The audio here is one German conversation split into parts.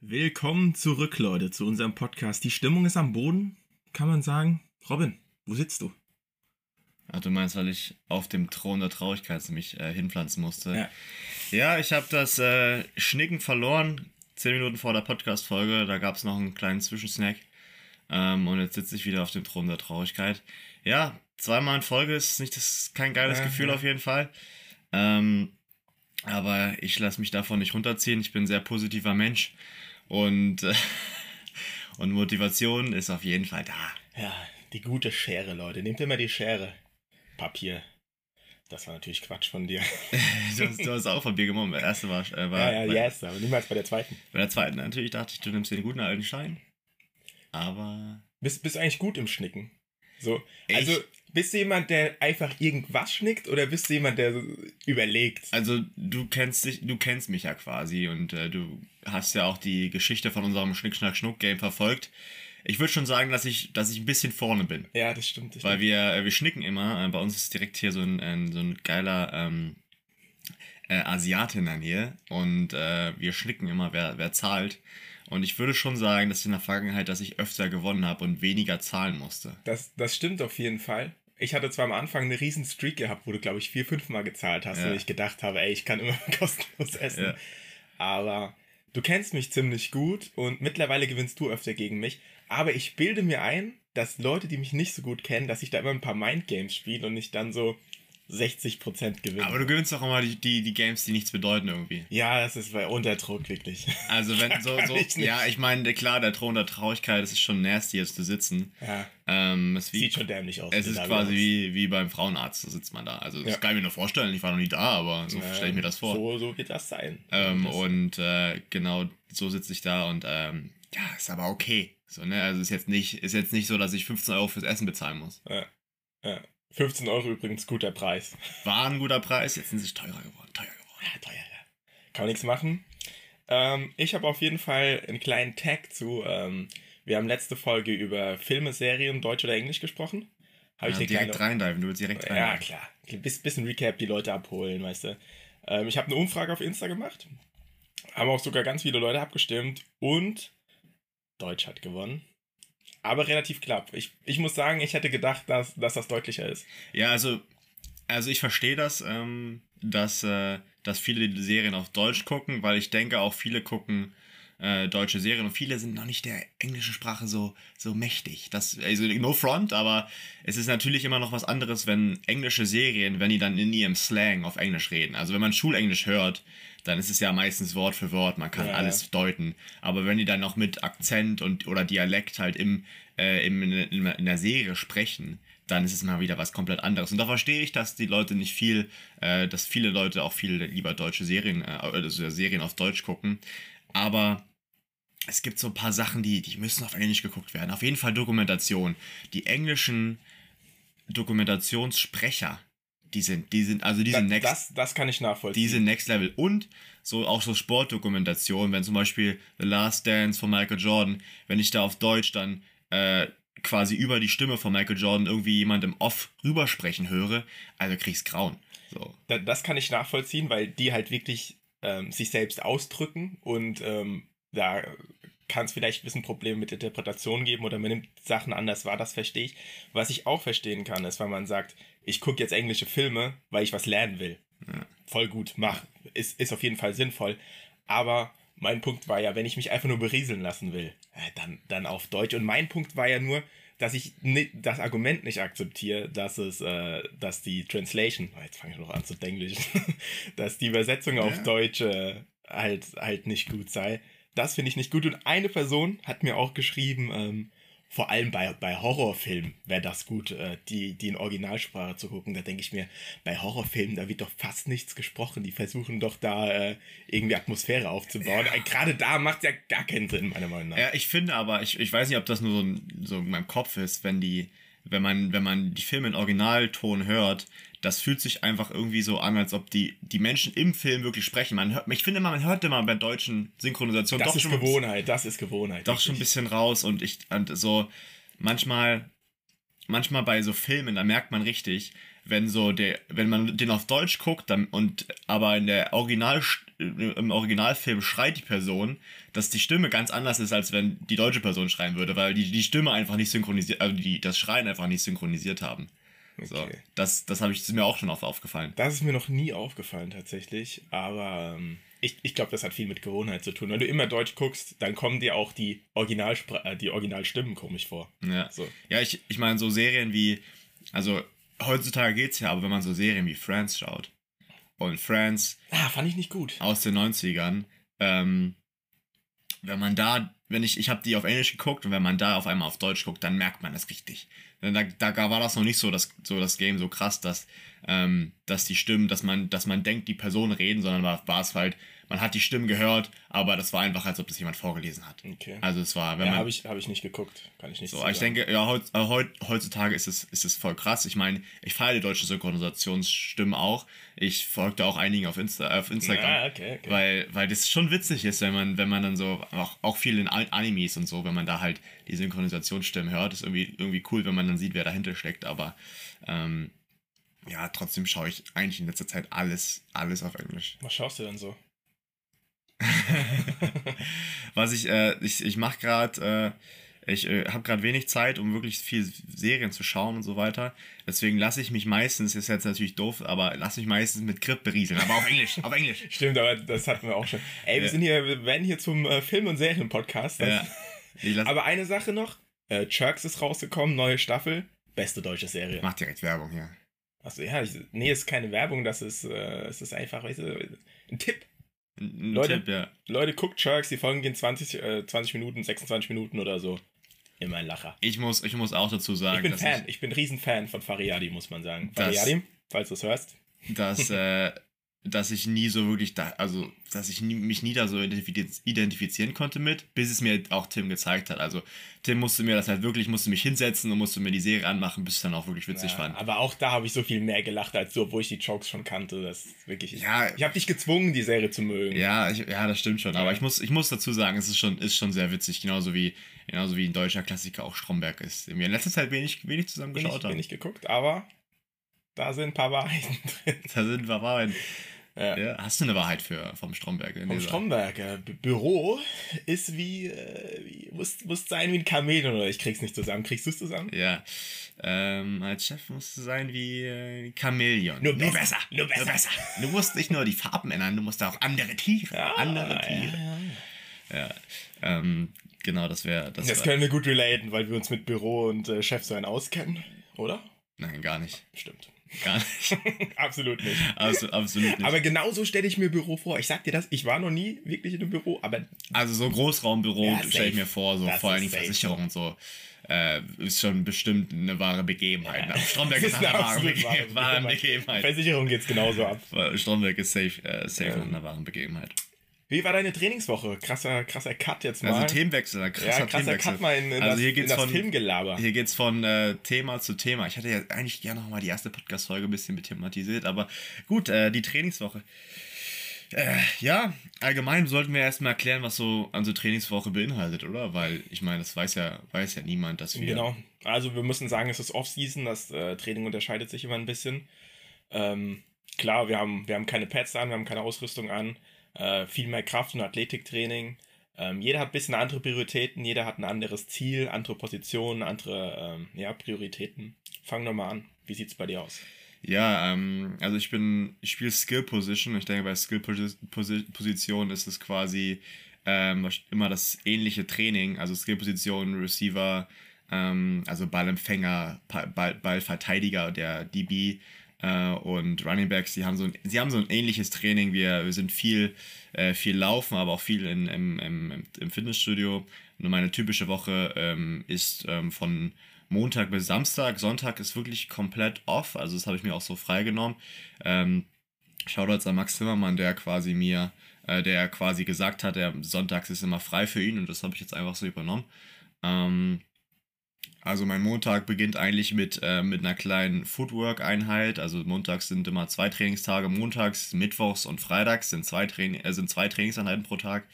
Willkommen zurück, Leute, zu unserem Podcast. Die Stimmung ist am Boden, kann man sagen. Robin, wo sitzt du? Ach, du meinst, weil ich auf dem Thron der Traurigkeit mich äh, hinpflanzen musste. Ja. Ja, ich habe das äh, Schnicken verloren. Zehn Minuten vor der Podcast-Folge, da gab es noch einen kleinen Zwischensnack. Ähm, und jetzt sitze ich wieder auf dem Thron der Traurigkeit. Ja, zweimal in Folge ist nicht das kein geiles Ja, Gefühl ja. auf jeden Fall. Ähm, aber ich lasse mich davon nicht runterziehen. Ich bin ein sehr positiver Mensch und äh, und Motivation ist auf jeden Fall da. Ja, die gute Schere, Leute. Nehmt immer die Schere. Papier. Das war natürlich Quatsch von dir. Du hast, du hast auch von mir genommen. Der erste war, äh, war Ja, ja, bei, yes, aber niemals bei der zweiten. bei der zweiten. Natürlich dachte ich, du nimmst den guten alten Stein. Aber Bist, bist eigentlich gut im Schnicken? So, also bist du jemand, der einfach irgendwas schnickt oder bist du jemand, der überlegt? also du kennst dich, du kennst mich ja quasi und äh, du hast ja auch die Geschichte von unserem Schnick Schnack Schnuck Game verfolgt. Ich würde schon sagen, dass ich, dass ich ein bisschen vorne bin. Ja, das stimmt. Das Weil stimmt. wir, äh, wir schnicken immer. Äh, bei uns ist direkt hier so ein, ein, so ein geiler ähm, äh, Asiate in der Nähe. Und äh, wir schnicken immer, wer, wer zahlt. Und ich würde schon sagen, dass in der Vergangenheit, dass ich öfter gewonnen habe und weniger zahlen musste. Das, das stimmt auf jeden Fall. Ich hatte zwar am Anfang eine riesen Streak gehabt, wo du, glaube ich, vier, fünf Mal gezahlt hast Ja. und ich gedacht habe, ey, ich kann immer kostenlos essen. Ja. Aber du kennst mich ziemlich gut und mittlerweile gewinnst du öfter gegen mich. Aber ich bilde mir ein, dass Leute, die mich nicht so gut kennen, dass ich da immer ein paar Mindgames spiele und ich dann so 60% gewinne. Aber du gewinnst doch immer die, die, die Games, die nichts bedeuten irgendwie. ja, das ist bei Unterdruck, wirklich. Also wenn so, so ich ja, ich meine, klar, der Thron der Traurigkeit, es ist schon nasty jetzt zu sitzen. Ja, Ähm, es, wie, sieht schon dämlich aus. es wie ist da quasi wie, wie beim Frauenarzt, so sitzt man da. Also das Ja. kann ich mir nur vorstellen, ich war noch nie da, aber so Ja, stelle ich mir das vor. So, so wird das sein. Ähm, Das- und äh, genau so sitze ich da und ähm, ja, ist aber okay. So, ne? Also ist jetzt nicht, ist jetzt nicht so, dass ich 15 Euro fürs Essen bezahlen muss. Ja, ja. 15 Euro übrigens guter Preis. War ein guter Preis, jetzt sind sie teurer geworden, teuer geworden. Ja, teuer, ja. Kann man nichts machen. Ähm, ich habe auf jeden Fall einen kleinen Tag zu. Ähm, wir haben letzte Folge über Filme, Serien, Deutsch oder Englisch gesprochen. Habe Ja, ich direkt kleine, reindiven, du willst direkt Ja, reindiven. klar. Ein bisschen Recap, die Leute abholen, weißt du. Ähm, ich habe eine Umfrage auf Insta gemacht. Haben auch sogar ganz viele Leute abgestimmt. Und Deutsch hat gewonnen. Aber relativ knapp. Ich, ich muss sagen, ich hätte gedacht, dass, dass das deutlicher ist. Ja, also, also ich verstehe das, ähm, dass, äh, dass viele die Serien auf Deutsch gucken, weil ich denke auch viele gucken äh, deutsche Serien und viele sind noch nicht der englischen Sprache so, so mächtig. Das, also no front, aber es ist natürlich immer noch was anderes, wenn englische Serien, wenn die dann in ihrem Slang auf Englisch reden. Also wenn man Schulenglisch hört, dann ist es ja meistens Wort für Wort, man kann Ja, alles deuten. Aber wenn die dann noch mit Akzent und oder Dialekt halt im, äh, im, in, in der Serie sprechen, dann ist es mal wieder was komplett anderes. Und da verstehe ich, dass die Leute nicht viel, äh, dass viele Leute auch viel lieber deutsche Serien, äh, also Serien auf Deutsch gucken. Aber es gibt so ein paar Sachen, die, die müssen auf Englisch geguckt werden. Auf jeden Fall Dokumentation. Die englischen Dokumentationssprecher, die sind, die sind, also die Das, sind next das, das kann ich nachvollziehen. diese Next Level und so auch so Sportdokumentationen, wenn zum Beispiel The Last Dance von Michael Jordan, wenn ich da auf Deutsch dann äh, quasi über die Stimme von Michael Jordan irgendwie jemand im Off rübersprechen höre, also krieg's Grauen. So. Da- das kann ich nachvollziehen, weil die halt wirklich ähm, sich selbst ausdrücken und ähm, da kann es vielleicht ein bisschen Probleme mit Interpretation geben oder man nimmt Sachen anders wahr, das verstehe ich. Was ich auch verstehen kann, ist, wenn man sagt, ich gucke jetzt englische Filme, weil ich was lernen will. Ja. Voll gut, mach. Ist, ist auf jeden Fall sinnvoll. Aber mein Punkt war ja, wenn ich mich einfach nur berieseln lassen will, äh, dann, dann auf Deutsch. Und mein Punkt war ja nur, dass ich das Argument nicht akzeptiere, dass es, äh, dass die Translation, oh, jetzt fange ich noch an zu denglischen, dass die Übersetzung auf Ja. Deutsch äh, halt, halt nicht gut sei. Das finde ich nicht gut. Und eine Person hat mir auch geschrieben, ähm, vor allem bei, bei Horrorfilmen wäre das gut, äh, die, die in Originalsprache zu gucken. Da denke ich mir, bei Horrorfilmen, da wird doch fast nichts gesprochen. Die versuchen doch da äh, irgendwie Atmosphäre aufzubauen. Äh, Gerade da macht ja gar keinen Sinn, meiner Meinung nach. Ja, ich finde aber, ich, ich weiß nicht, ob das nur so, so in meinem Kopf ist, wenn die, wenn man, wenn man die Filme in Originalton hört, das fühlt sich einfach irgendwie so an, als ob die, die Menschen im Film wirklich sprechen. Man hört, ich finde immer, man hört immer bei deutschen Synchronisationen das doch ist schon Gewohnheit, das ist Gewohnheit. doch schon ein bisschen raus und ich und so manchmal manchmal bei so Filmen da merkt man richtig wenn so der wenn man den auf Deutsch guckt dann und aber in der Original im Originalfilm schreit die Person, dass die Stimme ganz anders ist, als wenn die deutsche Person schreien würde, weil die die Stimme einfach nicht synchronisiert, also die, das Schreien einfach nicht synchronisiert haben. So, Okay. das, das habe ich das ist mir auch schon oft aufgefallen. Das ist mir noch nie aufgefallen tatsächlich, aber ähm, ich, ich glaube, das hat viel mit Gewohnheit zu tun. Wenn du immer Deutsch guckst, dann kommen dir auch die, Originalspra äh, die Originalstimmen komisch vor. Ja, So. ja ich, ich meine, so Serien wie, also heutzutage geht's ja, aber wenn man so Serien wie Friends schaut und Friends Ah, fand ich nicht gut. aus den 90ern, ähm, wenn man da, wenn ich, ich habe die auf Englisch geguckt und wenn man da auf einmal auf Deutsch guckt, dann merkt man das richtig. Da, da war das noch nicht so, das, so das Game so krass, dass, ähm, dass die Stimmen, dass man, dass man denkt, die Personen reden, sondern war, war es halt, man hat die Stimmen gehört, aber das war einfach, als ob das jemand vorgelesen hat. Okay. Also es war, wenn ja, man. habe ich, hab ich nicht geguckt. Kann ich nicht So, zu ich denke, ja, äh, heut, heutzutage ist es, ist es voll krass. Ich meine, ich feiere die deutschen Synchronisationsstimmen auch. Ich folgte auch einigen auf, Insta, auf Instagram. Ah, okay, okay. Weil, weil das schon witzig ist, wenn man, wenn man dann so, auch, auch viel in An- Animes und so, wenn man da halt die Synchronisationsstimmen hört, ist irgendwie, irgendwie cool, wenn man dann sieht, wer dahinter steckt. Aber ähm, ja, trotzdem schaue ich eigentlich in letzter Zeit alles, alles auf Englisch. Was schaust du denn so? Was ich, äh, ich, ich mache gerade, äh, ich äh, habe gerade wenig Zeit, um wirklich viel Serien zu schauen und so weiter. Deswegen lasse ich mich meistens, ist jetzt natürlich doof, aber lasse mich meistens mit Grip berieseln. Aber auf Englisch, auf Englisch. Stimmt, aber das hatten wir auch schon. Ey, wir Ja. sind hier, wir werden hier zum äh, Film- und Serien-Podcast. Ja. Aber eine Sache noch: äh, Jerks ist rausgekommen, neue Staffel. Beste deutsche Serie. mach direkt Werbung hier. Achso, ja, ich, nee, ist keine Werbung, das ist, äh, es ist einfach, weißt du, ein Tipp. Ein, Leute? Tipp, ja. Leute, guckt Jerks, die Folgen gehen 20, äh, 20 Minuten, 26 Minuten oder so. Immer ein Lacher. Ich muss, ich muss auch dazu sagen, Ich bin dass Fan, ich, bin Riesenfan von Fariadi, muss man sagen. Fariadi, falls du es hörst. ich, dass, äh, dass ich nie so wirklich da, also, dass ich nie, mich nie da so identifiz- identifizieren konnte mit, bis es mir auch Tim gezeigt hat. Also, Tim musste mir das halt wirklich, musste mich hinsetzen und musste mir die Serie anmachen, bis ich es dann auch wirklich witzig Ja, fand. aber auch da habe ich so viel mehr gelacht als du, obwohl ich die Jokes schon kannte. Das wirklich. Ich, Ja. ich habe dich gezwungen, die Serie zu mögen. Ja, ich, ja, das stimmt schon. Aber Ja. ich muss, ich muss dazu sagen, es ist schon, ist schon sehr witzig, genauso wie, genauso wie ein deutscher Klassiker auch Stromberg ist, wir in letzter Zeit wenig, wenig zusammen geschaut haben. ich geguckt, aber da sind ein paar Wahrheiten drin. Da sind wir Wahrheiten. Ja. Ja, hast du eine Wahrheit für vom Stromberg? in Vom dieser- Stromberg. Bü- Büro ist wie, äh, wie muss, muss sein wie ein Chameleon oder ich krieg's nicht zusammen. Kriegst du es zusammen? Ja. Ähm, als Chef musst du sein wie äh, Chamäleon. Nur besser, nur besser. Du musst nicht nur die Farben ändern, du musst auch andere Tiere. andere Tiere. ja, ja. Ja. Ähm, genau, das wäre. Das Das wär, können wir gut relaten, weil wir uns mit Büro und äh, Chef so ein auskennen, oder? nein, gar nicht. Stimmt. Gar nicht. Absolut nicht. Absolut, absolut nicht. Aber genauso stelle ich mir Büro vor. Ich sag dir das, ich war noch nie wirklich in einem Büro, aber Also so Großraumbüro Ja, stelle ich mir vor, so Das vor ist allen Dingen safe. Versicherung und so. Äh, ist schon bestimmt eine wahre Begebenheit. Ne? Stromberg Das ist eine wahre, absolut Bege wahre wahre Begebenheit. Begebenheit. Versicherung geht's genauso ab. Stromberg ist safe, äh, safe Ja. in einer wahren Begebenheit. Wie war deine Trainingswoche? Krasser, krasser Cut jetzt mal. Also Themenwechsel, krasser ja, krasser Themenwechsel. Cut mal in, in also das, hier geht's von, Filmgelaber. Hier geht's von äh, Thema zu Thema. Ich hätte ja eigentlich gerne nochmal die erste Podcast-Folge ein bisschen thematisiert, aber gut, äh, die Trainingswoche. Äh, ja, allgemein sollten wir erstmal erklären, was so unsere Trainingswoche beinhaltet, oder? Weil ich meine, das weiß ja, weiß ja niemand, dass wir. Genau. Also wir müssen sagen, es ist Off-Season, das äh, Training unterscheidet sich immer ein bisschen. Ähm, klar, wir haben, wir haben keine Pads an, wir haben keine Ausrüstung an, äh, viel mehr Kraft- und Athletiktraining. Ähm, jeder hat ein bisschen andere Prioritäten, jeder hat ein anderes Ziel, andere Positionen, andere ähm, ja, Prioritäten. Fang doch mal an. Wie sieht's bei dir aus? Ja, ähm, also ich bin, ich spiele Skill Position. Ich denke, bei Skill Posi- Posi- Position ist es quasi ähm, immer das ähnliche Training. Also Skill Position, Receiver, ähm, also Ballempfänger, Ball, Ballverteidiger, der DB äh, und Running Backs. Die haben so ein, sie haben so ein ähnliches Training. Wir, wir sind viel, äh, viel laufen, aber auch viel in, im, im, im Fitnessstudio. Und meine typische Woche ähm, ist ähm, von Montag bis Samstag. Sonntag ist wirklich komplett off. Also das habe ich mir auch so freigenommen. Ähm, Shoutouts an Max Zimmermann, der quasi mir, äh, der quasi gesagt hat, der Sonntags ist immer frei für ihn und das habe ich jetzt einfach so übernommen. Ähm, also mein Montag beginnt eigentlich mit, äh, mit einer kleinen Footwork-Einheit. Also montags sind immer zwei Trainingstage. Montags, Mittwochs und Freitags sind zwei, Train äh, sind zwei Trainingseinheiten pro Tag.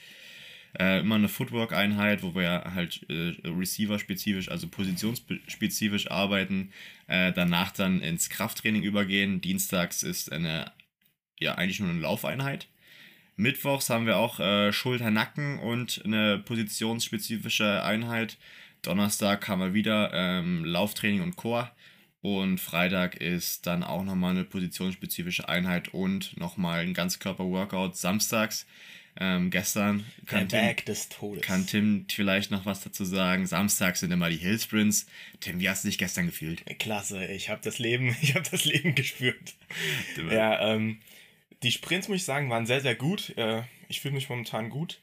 Äh, immer eine Footwork-Einheit, wo wir halt äh, Receiver-spezifisch, also positionsspezifisch arbeiten. Äh, danach dann ins Krafttraining übergehen. Dienstags ist eine, ja, eigentlich nur eine Laufeinheit. Mittwochs haben wir auch äh, Schulter-Nacken und eine positionsspezifische Einheit. Donnerstag haben wir wieder ähm, Lauftraining und Core. Und Freitag ist dann auch nochmal eine positionsspezifische Einheit und nochmal ein Ganzkörper-Workout. Samstags, ähm, gestern kann Tim, Berg des Todes. kann Tim vielleicht noch was dazu sagen. Samstags sind immer die Hill-Sprints. Tim, wie hast du dich gestern gefühlt? Klasse, ich habe das Leben, ich habe das Leben gespürt. Ja, ähm, die Sprints, muss ich sagen, waren sehr, sehr gut. Äh, ich fühle mich momentan gut.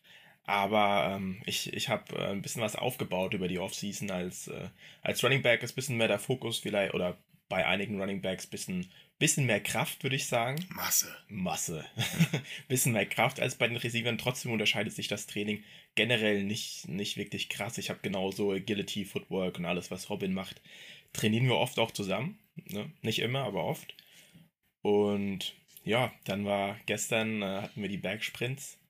Aber ähm, ich, ich habe äh, ein bisschen was aufgebaut über die Offseason. Als, äh, als Running Back ist ein bisschen mehr der Fokus vielleicht, oder bei einigen Running Backs ein bisschen, bisschen mehr Kraft, würde ich sagen. Masse. Masse. bisschen mehr Kraft als bei den Receivern. Trotzdem unterscheidet sich das Training generell nicht, nicht wirklich krass. Ich habe genauso Agility, Footwork und alles, was Robin macht, trainieren wir oft auch zusammen. Ne? Nicht immer, aber oft. Und ja, dann war gestern, äh, hatten wir die Bergsprints.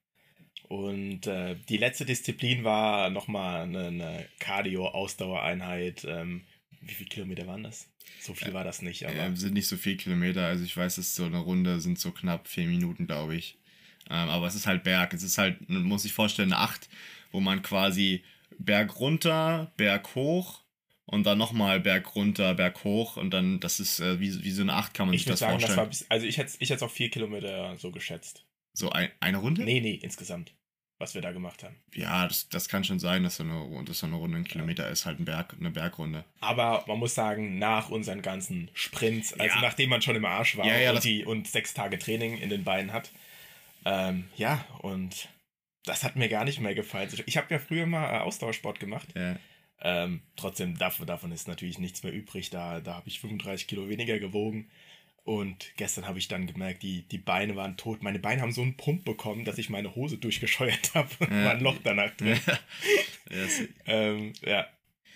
Und äh, die letzte Disziplin war nochmal eine, eine Cardio-Ausdauereinheit. Ähm, wie viele Kilometer waren das? So viel war das nicht, aber. Ja, sind nicht so viele Kilometer. Also ich weiß, dass so eine Runde sind so knapp vier Minuten, glaube ich. Ähm, aber es ist halt Berg. Es ist halt, man muss sich vorstellen, eine Acht, wo man quasi Berg runter, Berg hoch und dann nochmal Berg runter, Berg hoch und dann, das ist äh, wie, wie so eine Acht, kann man ich sich würde das sagen, das vorstellen. war bis, also ich hätte ich es auf vier Kilometer so geschätzt. so ein, eine Runde? Nee, nee, insgesamt, was wir da gemacht haben. Ja, das, das kann schon sein, dass so eine, dass so eine Runde ein Kilometer ist, halt ein Berg, eine Bergrunde. Aber man muss sagen, nach unseren ganzen Sprints, also Ja. nachdem man schon im Arsch war Ja, ja, und, die, und sechs Tage Training in den Beinen hat, ähm, ja, und das hat mir gar nicht mehr gefallen. Ich habe ja früher mal äh, Ausdauersport gemacht. Ja. Ähm, trotzdem, davon, davon ist natürlich nichts mehr übrig. Da, da habe ich 35 Kilo weniger gewogen. Und gestern habe ich dann gemerkt, die, die Beine waren tot. Meine Beine haben so einen Pump bekommen, dass ich meine Hose durchgescheuert habe. Ja. War ein Loch danach drin. Das, ähm, ja,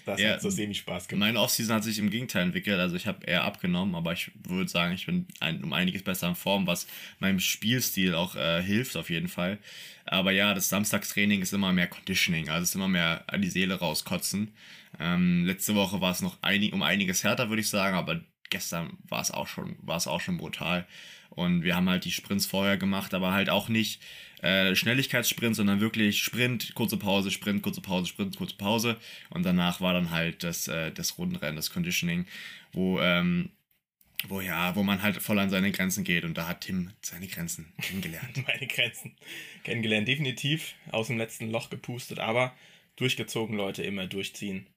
das Ja. hat so semi-Spaß gemacht. Meine Offseason hat sich im Gegenteil entwickelt. Also ich habe eher abgenommen, aber ich würde sagen, ich bin ein, um einiges besser in Form, was meinem Spielstil auch äh, hilft auf jeden Fall. Aber ja, das Samstagstraining ist immer mehr Conditioning, also es ist immer mehr die Seele rauskotzen. Ähm, letzte Woche war es noch einig, um einiges härter, würde ich sagen, aber gestern war es auch schon, war es auch schon brutal. Und wir haben halt die Sprints vorher gemacht, aber halt auch nicht äh, Schnelligkeitssprint, sondern wirklich Sprint, kurze Pause, Sprint, kurze Pause, Sprint, kurze Pause. Und danach war dann halt das, äh, das Rundenrennen, das Conditioning, wo, ähm, wo ja, wo man halt voll an seine Grenzen geht. Und da hat Tim seine Grenzen kennengelernt. meine Grenzen kennengelernt. Definitiv aus dem letzten Loch gepustet, aber durchgezogen, Leute, immer durchziehen.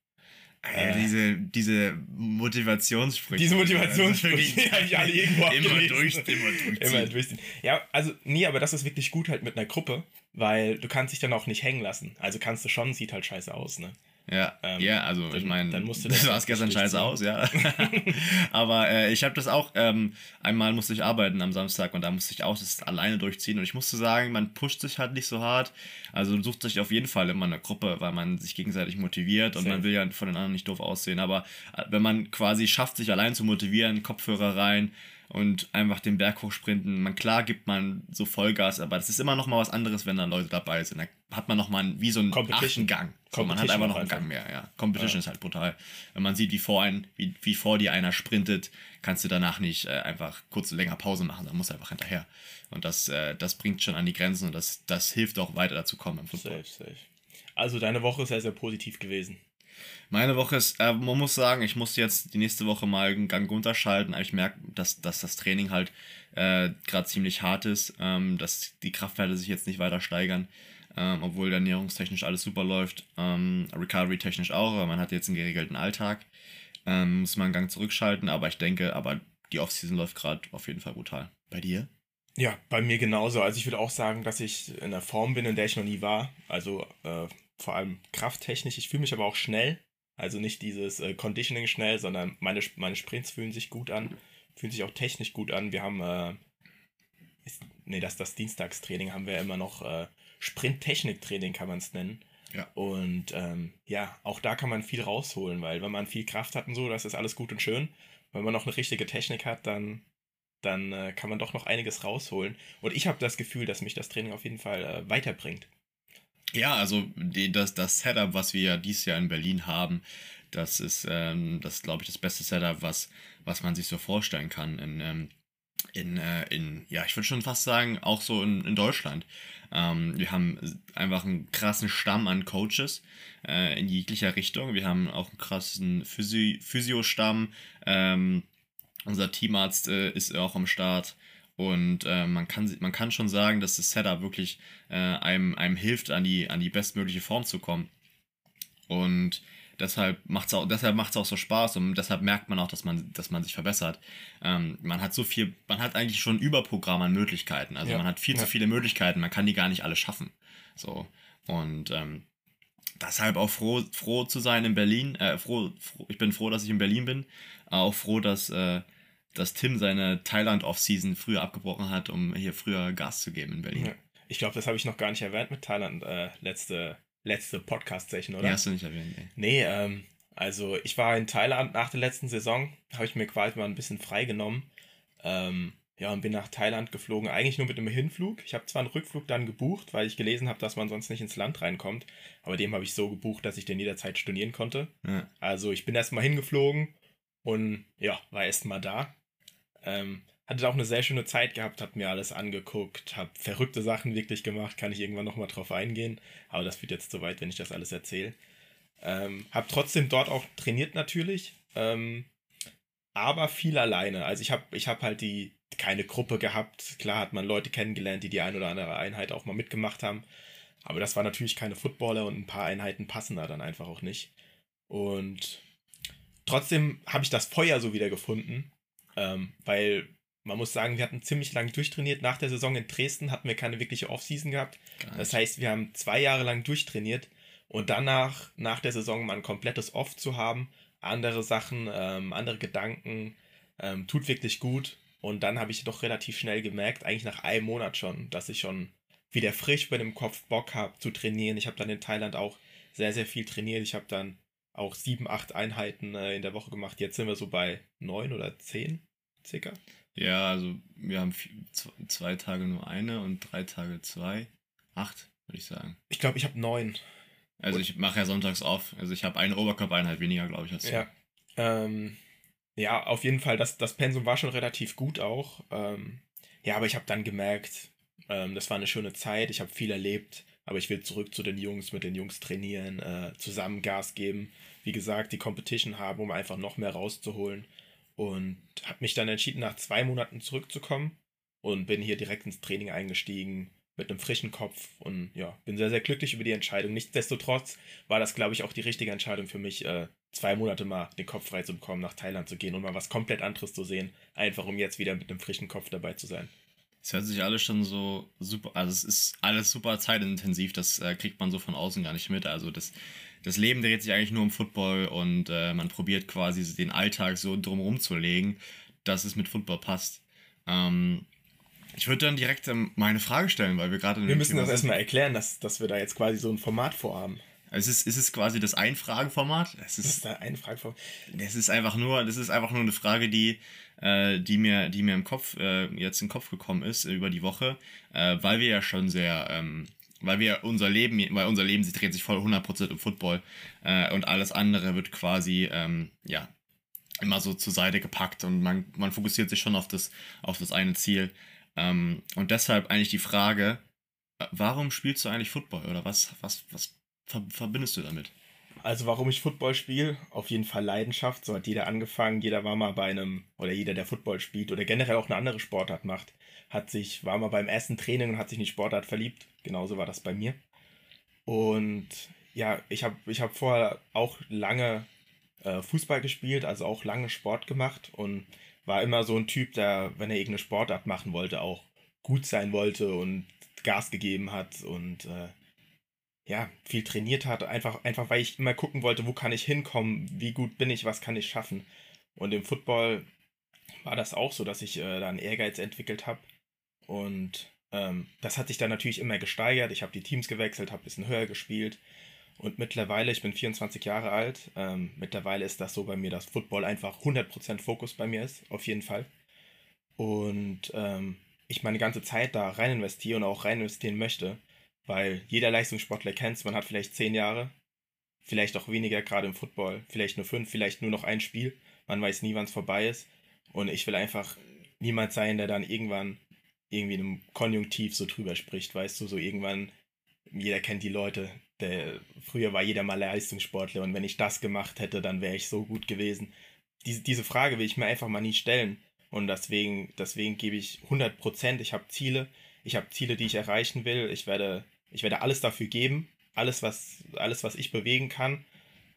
Äh, diese, diese Motivationssprüche. Diese Motivationssprüche, die habe ich alle irgendwo Immer abgelesen. durch, immer durchziehen. Immer durchziehen. Ja, also, nee, aber das ist wirklich gut halt mit einer Gruppe, weil du kannst dich dann auch nicht hängen lassen. Also kannst du schon, sieht halt scheiße aus, ne? Ja, Ähm, ja, also dann- ich meine, das sah nicht gestern scheiße aus, ja. Aber äh, ich habe das auch, ähm, einmal musste ich arbeiten am Samstag und da musste ich auch das alleine durchziehen und ich musste sagen, man pusht sich halt nicht so hart. Also sucht sich auf jeden Fall immer eine Gruppe, weil man sich gegenseitig motiviert und Safe. man will ja von den anderen nicht doof aussehen. Aber äh, wenn man quasi schafft, sich allein zu motivieren, Kopfhörer rein und einfach den Berg hochsprinten, man klar gibt man so Vollgas, aber das ist immer noch mal was anderes, wenn dann Leute dabei sind. Da hat man noch mal wie so einen achten Gang. So, man hat einfach noch einen. Gang mehr, ja. Competition ist halt brutal. Wenn man sieht, wie vor, ein, wie, wie vor dir einer sprintet, kannst du danach nicht äh, einfach kurz länger Pause machen, dann musst du einfach hinterher. Und das, äh, das bringt schon an die Grenzen und das, das hilft auch weiter dazu kommen im Football. Safe, safe. Also deine Woche ist sehr, sehr positiv gewesen. Meine Woche ist, äh, man muss sagen, ich muss jetzt die nächste Woche mal einen Gang runterschalten, aber ich merke, dass, dass das Training halt äh, gerade ziemlich hart ist, ähm, dass die Kraftwerte sich jetzt nicht weiter steigern, ähm, obwohl ernährungstechnisch alles super läuft, ähm, Recovery-technisch auch, aber man hat jetzt einen geregelten Alltag, ähm, muss man einen Gang zurückschalten, aber ich denke, aber die Offseason läuft gerade auf jeden Fall brutal. Bei dir? Ja, bei mir genauso. Also ich würde auch sagen, dass ich in einer Form bin, in der ich noch nie war. Also äh, vor allem krafttechnisch. Ich fühle mich aber auch schnell. Also nicht dieses äh, Conditioning schnell, sondern meine, meine Sprints fühlen sich gut an, fühlen sich auch technisch gut an. Wir haben, äh, ist, nee, das, das Dienstagstraining haben wir immer noch äh, Sprint-Technik-Training, kann man es nennen. Ja. Und ähm, ja, auch da kann man viel rausholen, weil wenn man viel Kraft hat und so, das ist alles gut und schön. Wenn man noch eine richtige Technik hat, dann, dann äh, kann man doch noch einiges rausholen. Und ich habe das Gefühl, dass mich das Training auf jeden Fall äh, weiterbringt. Ja, also die, das, das Setup, was wir ja dieses Jahr in Berlin haben, das ist, ähm, das glaube ich, das beste Setup, was, was man sich so vorstellen kann. In, ähm, in, äh, in ja, ich würde schon fast sagen, auch so in, in Deutschland. Ähm, wir haben einfach einen krassen Stamm an Coaches äh, in jeglicher Richtung. Wir haben auch einen krassen Physi Physio-Stamm. Ähm, unser Teamarzt äh, ist auch am Start. Und äh, man, kann, man kann schon sagen, dass das Setup wirklich äh, einem, einem hilft, an die, an die bestmögliche Form zu kommen. Und deshalb macht es auch, deshalb macht's auch so Spaß und deshalb merkt man auch, dass man, dass man sich verbessert. Ähm, man hat so viel, man hat eigentlich schon ein Überprogramm an Möglichkeiten. Also ja. man hat viel ja. zu viele Möglichkeiten, man kann die gar nicht alle schaffen. So. Und ähm, deshalb auch froh, froh zu sein in Berlin. Äh, froh, froh, ich bin froh, dass ich in Berlin bin. Auch froh, dass, äh, dass Tim seine Thailand-Off-Season früher abgebrochen hat, um hier früher Gas zu geben in Berlin. Ja. Ich glaube, das habe ich noch gar nicht erwähnt mit Thailand äh, letzte, letzte Podcast-Session, oder? Ja, hast du nicht erwähnt, nee. Nee, ähm, also ich war in Thailand nach der letzten Saison, habe ich mir quasi mal ein bisschen freigenommen. Ähm, ja, und bin nach Thailand geflogen, eigentlich nur mit einem Hinflug. Ich habe zwar einen Rückflug dann gebucht, weil ich gelesen habe, dass man sonst nicht ins Land reinkommt, aber dem habe ich so gebucht, dass ich den jederzeit stornieren konnte. Ja. Also ich bin erstmal hingeflogen und ja, war erstmal da. Ähm, hatte auch eine sehr schöne Zeit gehabt, hat mir alles angeguckt, habe verrückte Sachen wirklich gemacht, kann ich irgendwann nochmal drauf eingehen, aber das wird jetzt zu weit, wenn ich das alles erzähle. Ähm, habe trotzdem dort auch trainiert natürlich, ähm, aber viel alleine. Also ich habe ich hab halt die keine Gruppe gehabt. Klar hat man Leute kennengelernt, die die ein oder andere Einheit auch mal mitgemacht haben, aber das war natürlich keine Footballer und ein paar Einheiten passen da dann einfach auch nicht. Und trotzdem habe ich das Feuer so wieder gefunden, ähm, weil man muss sagen, wir hatten ziemlich lange durchtrainiert. Nach der Saison in Dresden hatten wir keine wirkliche Offseason gehabt. Das heißt, wir haben zwei Jahre lang durchtrainiert und danach, nach der Saison, mal ein komplettes Off zu haben, andere Sachen, ähm, andere Gedanken, ähm, tut wirklich gut. Und dann habe ich doch relativ schnell gemerkt, eigentlich nach einem Monat schon, dass ich schon wieder frisch bei dem Kopf Bock habe zu trainieren. Ich habe dann in Thailand auch sehr, sehr viel trainiert. Ich habe dann auch sieben, acht Einheiten äh, in der Woche gemacht. Jetzt sind wir so bei neun oder zehn circa. Ja, also wir haben vier, zwei Tage nur eine und drei Tage zwei. Acht, würde ich sagen. Ich glaube, ich habe neun. Also ich mache ja sonntags auf. Also ich habe eine Oberkörpereinheit weniger, glaube ich, als du. Ja. Ähm, ja, auf jeden Fall, das, das Pensum war schon relativ gut auch. Ähm, ja, aber ich habe dann gemerkt, ähm, das war eine schöne Zeit, ich habe viel erlebt, aber ich will zurück zu den Jungs, mit den Jungs trainieren, äh, zusammen Gas geben, wie gesagt, die Competition haben, um einfach noch mehr rauszuholen. Und habe mich dann entschieden, nach zwei Monaten zurückzukommen und bin hier direkt ins Training eingestiegen, mit einem frischen Kopf und ja, bin sehr, sehr glücklich über die Entscheidung. Nichtsdestotrotz war das, glaube ich, auch die richtige Entscheidung für mich, äh, zwei Monate mal den Kopf frei zu bekommen, nach Thailand zu gehen und mal was komplett anderes zu sehen, einfach um jetzt wieder mit einem frischen Kopf dabei zu sein. Es hört sich alles schon so super, also es ist alles super zeitintensiv, das äh, kriegt man so von außen gar nicht mit. Also das, das Leben dreht sich eigentlich nur um Football und äh, man probiert quasi den Alltag so drumherum zu legen, dass es mit Football passt. Ähm, ich würde dann direkt ähm, meine Frage stellen, weil wir gerade. Wir müssen Thema das erstmal erklären, dass, dass wir da jetzt quasi so ein Format vorhaben. Es ist, ist es quasi das Einfrageformat. Es ist, das ist der Einfrageformat. Das ist einfach nur, das ist einfach nur eine Frage, die, äh, die mir, die mir im Kopf äh, jetzt in den Kopf gekommen ist über die Woche, äh, weil wir ja schon sehr, ähm, weil wir unser Leben, weil unser Leben sich dreht sich voll 100% um Football äh, und alles andere wird quasi, ähm, ja, immer so zur Seite gepackt und man, man fokussiert sich schon auf das, auf das eine Ziel. Ähm, und deshalb eigentlich die Frage, warum spielst du eigentlich Football oder was, was, was verbindest du damit? Also warum ich Football spiele, auf jeden Fall Leidenschaft. So hat jeder angefangen, jeder war mal bei einem, oder jeder, der Football spielt oder generell auch eine andere Sportart macht, hat sich, war mal beim ersten Training und hat sich in die Sportart verliebt. Genauso war das bei mir. Und ja, ich habe ich hab vorher auch lange äh, Fußball gespielt, also auch lange Sport gemacht und war immer so ein Typ, der, wenn er irgendeine Sportart machen wollte, auch gut sein wollte und Gas gegeben hat und äh, ja, viel trainiert hat, einfach, einfach weil ich immer gucken wollte, wo kann ich hinkommen, wie gut bin ich, was kann ich schaffen. Und im Football war das auch so, dass ich äh, da einen Ehrgeiz entwickelt habe. Und ähm, das hat sich dann natürlich immer gesteigert. Ich habe die Teams gewechselt, habe ein bisschen höher gespielt. Und mittlerweile, ich bin 24 Jahre alt, ähm, mittlerweile ist das so bei mir, dass Football einfach 100% Fokus bei mir ist, auf jeden Fall. Und ähm, ich meine ganze Zeit da rein investiere und auch rein investieren möchte, weil jeder Leistungssportler kennt man hat vielleicht 10 Jahre, vielleicht auch weniger, gerade im Football, vielleicht nur 5, vielleicht nur noch ein Spiel, man weiß nie, wann es vorbei ist. Und ich will einfach niemand sein, der dann irgendwann irgendwie in einem Konjunktiv so drüber spricht, weißt du, so irgendwann, jeder kennt die Leute, der, früher war jeder mal Leistungssportler und wenn ich das gemacht hätte, dann wäre ich so gut gewesen. Diese, diese Frage will ich mir einfach mal nie stellen. Und deswegen, deswegen gebe ich 100 Prozent, ich habe Ziele, ich habe Ziele, die ich erreichen will, ich werde, ich werde alles dafür geben, alles, was, alles, was ich bewegen kann,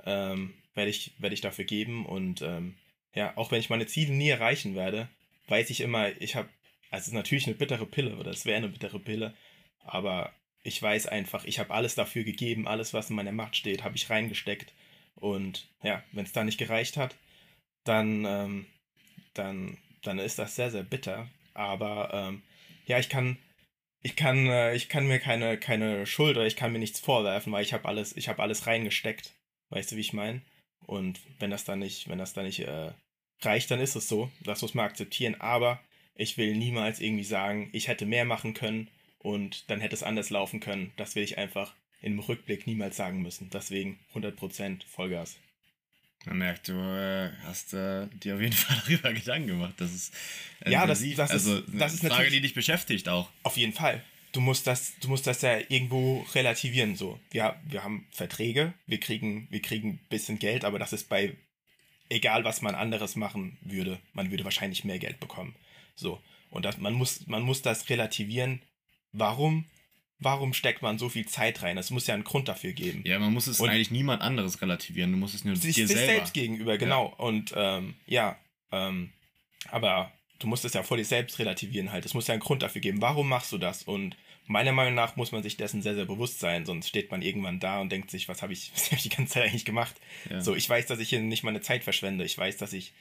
ähm, werde ich, werde ich dafür geben und ähm, ja, auch wenn ich meine Ziele nie erreichen werde, weiß ich immer, ich habe, also es ist natürlich eine bittere Pille oder es wäre eine bittere Pille, aber ich weiß einfach, ich habe alles dafür gegeben, alles, was in meiner Macht steht, habe ich reingesteckt. Und ja, wenn es da nicht gereicht hat, dann, ähm, dann, dann ist das sehr, sehr bitter. Aber ähm, ja, ich kann, ich kann, äh, ich kann mir keine, keine Schuld oder ich kann mir nichts vorwerfen, weil ich habe alles, ich habe alles reingesteckt. Weißt du, wie ich meine? Und wenn das dann nicht, wenn das dann nicht äh, reicht, dann ist es so. Das muss man akzeptieren. Aber ich will niemals irgendwie sagen, ich hätte mehr machen können und dann hätte es anders laufen können. Das will ich einfach im Rückblick niemals sagen müssen. Deswegen 100% Vollgas. Man merkt, du äh, hast äh, dir auf jeden Fall darüber Gedanken gemacht. Das ist äh, ja, das, das also ist, das ist eine Frage, die dich beschäftigt auch. Auf jeden Fall. Du musst das, du musst das ja irgendwo relativieren. So, wir, wir haben Verträge, wir kriegen, wir kriegen ein bisschen Geld, aber das ist bei egal, was man anderes machen würde, man würde wahrscheinlich mehr Geld bekommen. So und das, man muss, man muss das relativieren warum, warum steckt man so viel Zeit rein? Es muss ja einen Grund dafür geben. Ja, man muss es und eigentlich niemand anderes relativieren. Du musst es nur sich, dir selber. selbst gegenüber, genau. Ja. Und ähm, ja, ähm, aber du musst es ja vor dir selbst relativieren halt. Es muss ja einen Grund dafür geben. Warum machst du das? Und meiner Meinung nach muss man sich dessen sehr, sehr bewusst sein, sonst steht man irgendwann da und denkt sich, was habe ich, hab ich die ganze Zeit eigentlich gemacht? Ja. So, ich weiß, dass ich hier nicht meine Zeit verschwende. Ich weiß, dass ich,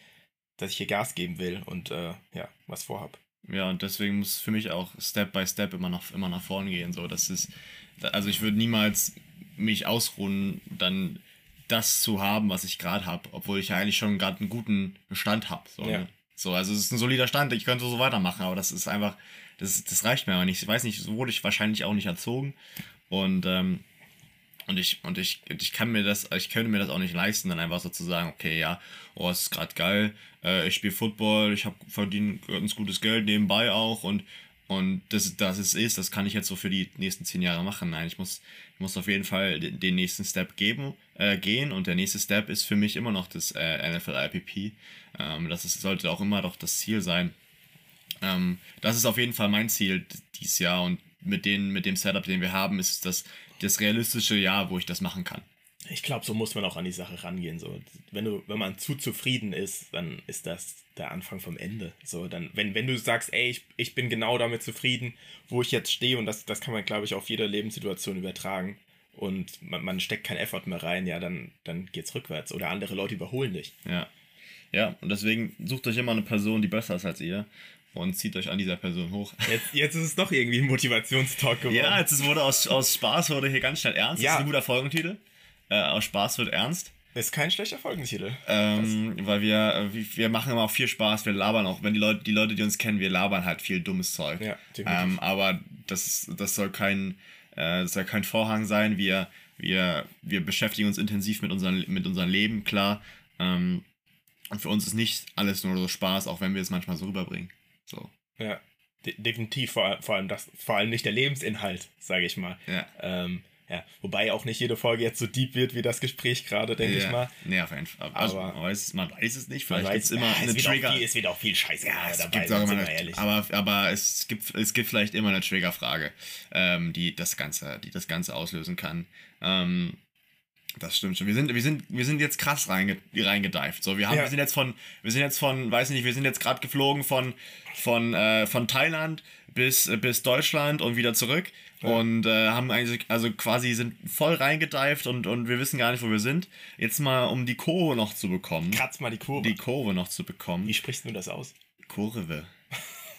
dass ich hier Gas geben will und äh, ja, was vorhab. Ja, und deswegen muss für mich auch Step by Step immer nach, immer nach vorne gehen. So, das ist, also ich würde niemals mich ausruhen, dann das zu haben, was ich gerade habe, obwohl ich ja eigentlich schon gerade einen guten Stand habe. So, ja. ne? so, also es ist ein solider Stand, ich könnte so weitermachen, aber das ist einfach, das, das reicht mir aber nicht. Ich weiß nicht, so wurde ich wahrscheinlich auch nicht erzogen. Und ähm, und ich, und ich, ich kann mir das, ich könnte mir das auch nicht leisten, dann einfach so zu sagen, okay, ja, oh, es ist gerade geil, äh, ich spiele Football, ich habe verdiene ganz gutes Geld nebenbei auch und, und das, das ist, ist, das kann ich jetzt so für die nächsten zehn Jahre machen. Nein, ich muss, ich muss auf jeden Fall den, den nächsten Step geben, äh, gehen und der nächste Step ist für mich immer noch das äh, NFL IPP. Ähm, das ist, sollte auch immer doch das Ziel sein. Ähm, das ist auf jeden Fall mein Ziel dieses Jahr und mit, den, mit dem Setup, den wir haben, ist das das realistische Jahr, wo ich das machen kann. Ich glaube, so muss man auch an die Sache rangehen. So, wenn du, wenn man zu zufrieden ist, dann ist das der Anfang vom Ende. So, dann, wenn, wenn du sagst, ey, ich, ich bin genau damit zufrieden, wo ich jetzt stehe, und das, das kann man, glaube ich, auf jede Lebenssituation übertragen, und man, man steckt kein Effort mehr rein, ja, dann, dann geht's rückwärts. Oder andere Leute überholen dich. Ja. Ja, und deswegen sucht euch immer eine Person, die besser ist als ihr und zieht euch an dieser Person hoch. Jetzt, jetzt ist es doch irgendwie ein Motivationstalk geworden. Ja, jetzt wurde aus, aus Spaß wurde hier ganz schnell ernst. Ja. Das ist ein guter Folgentitel. Äh, aus Spaß wird ernst. Ist kein schlechter Folgentitel. Ähm, weil wir, wir machen immer auch viel Spaß, wir labern auch, wenn die Leute, die Leute, die uns kennen, wir labern halt viel dummes Zeug. Ja, ähm, aber das, das soll kein, äh, das soll kein Vorhang sein. Wir, wir, wir beschäftigen uns intensiv mit, unseren, mit unserem Leben, klar. Ähm, und für uns ist nicht alles nur so Spaß, auch wenn wir es manchmal so rüberbringen. So. Ja, de definitiv, vor, vor, allem das, vor allem nicht der Lebensinhalt, sage ich mal. Ja. Ähm, ja, wobei auch nicht jede Folge jetzt so deep wird wie das Gespräch gerade, denke ja. ich mal. Nee, auf jeden Fall. Also, aber man weiß, man weiß es nicht. Vielleicht gibt es immer eine Trigger. Viel, es wird auch viel Scheiße ja, es dabei, gibt auch immer eine, aber, aber es gibt, es gibt vielleicht immer eine Triggerfrage, ähm, die das Ganze, die das Ganze auslösen kann. Ähm, das stimmt schon. Wir sind, wir sind, wir sind jetzt krass reinge, reingedeift. So, wir haben, ja. wir sind jetzt von, wir sind jetzt von, weiß nicht, wir sind jetzt gerade geflogen von, von, äh, von Thailand bis, bis Deutschland und wieder zurück. Ja. Und äh, haben eigentlich, also quasi sind voll reingedeift und, und wir wissen gar nicht, wo wir sind. Jetzt mal, um die Kurve noch zu bekommen. Kratz mal die Kurve. Die Kurve noch zu bekommen. Wie sprichst du das aus? Kurve.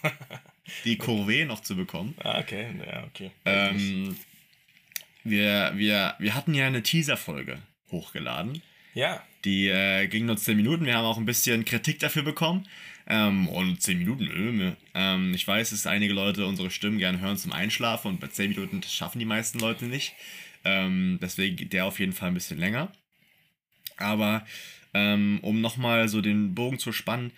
die Kurve noch zu bekommen. Ah, okay, ja, okay. Ähm, wir, wir, wir hatten ja eine Teaser-Folge hochgeladen. Ja. Die äh, ging nur 10 Minuten. Wir haben auch ein bisschen Kritik dafür bekommen. Ähm, und 10 Minuten, äh, ähm, ich weiß, dass einige Leute unsere Stimmen gerne hören zum Einschlafen und bei 10 Minuten schaffen die meisten Leute nicht. Ähm, deswegen geht der auf jeden Fall ein bisschen länger. Aber ähm, um nochmal so den Bogen zu spannen,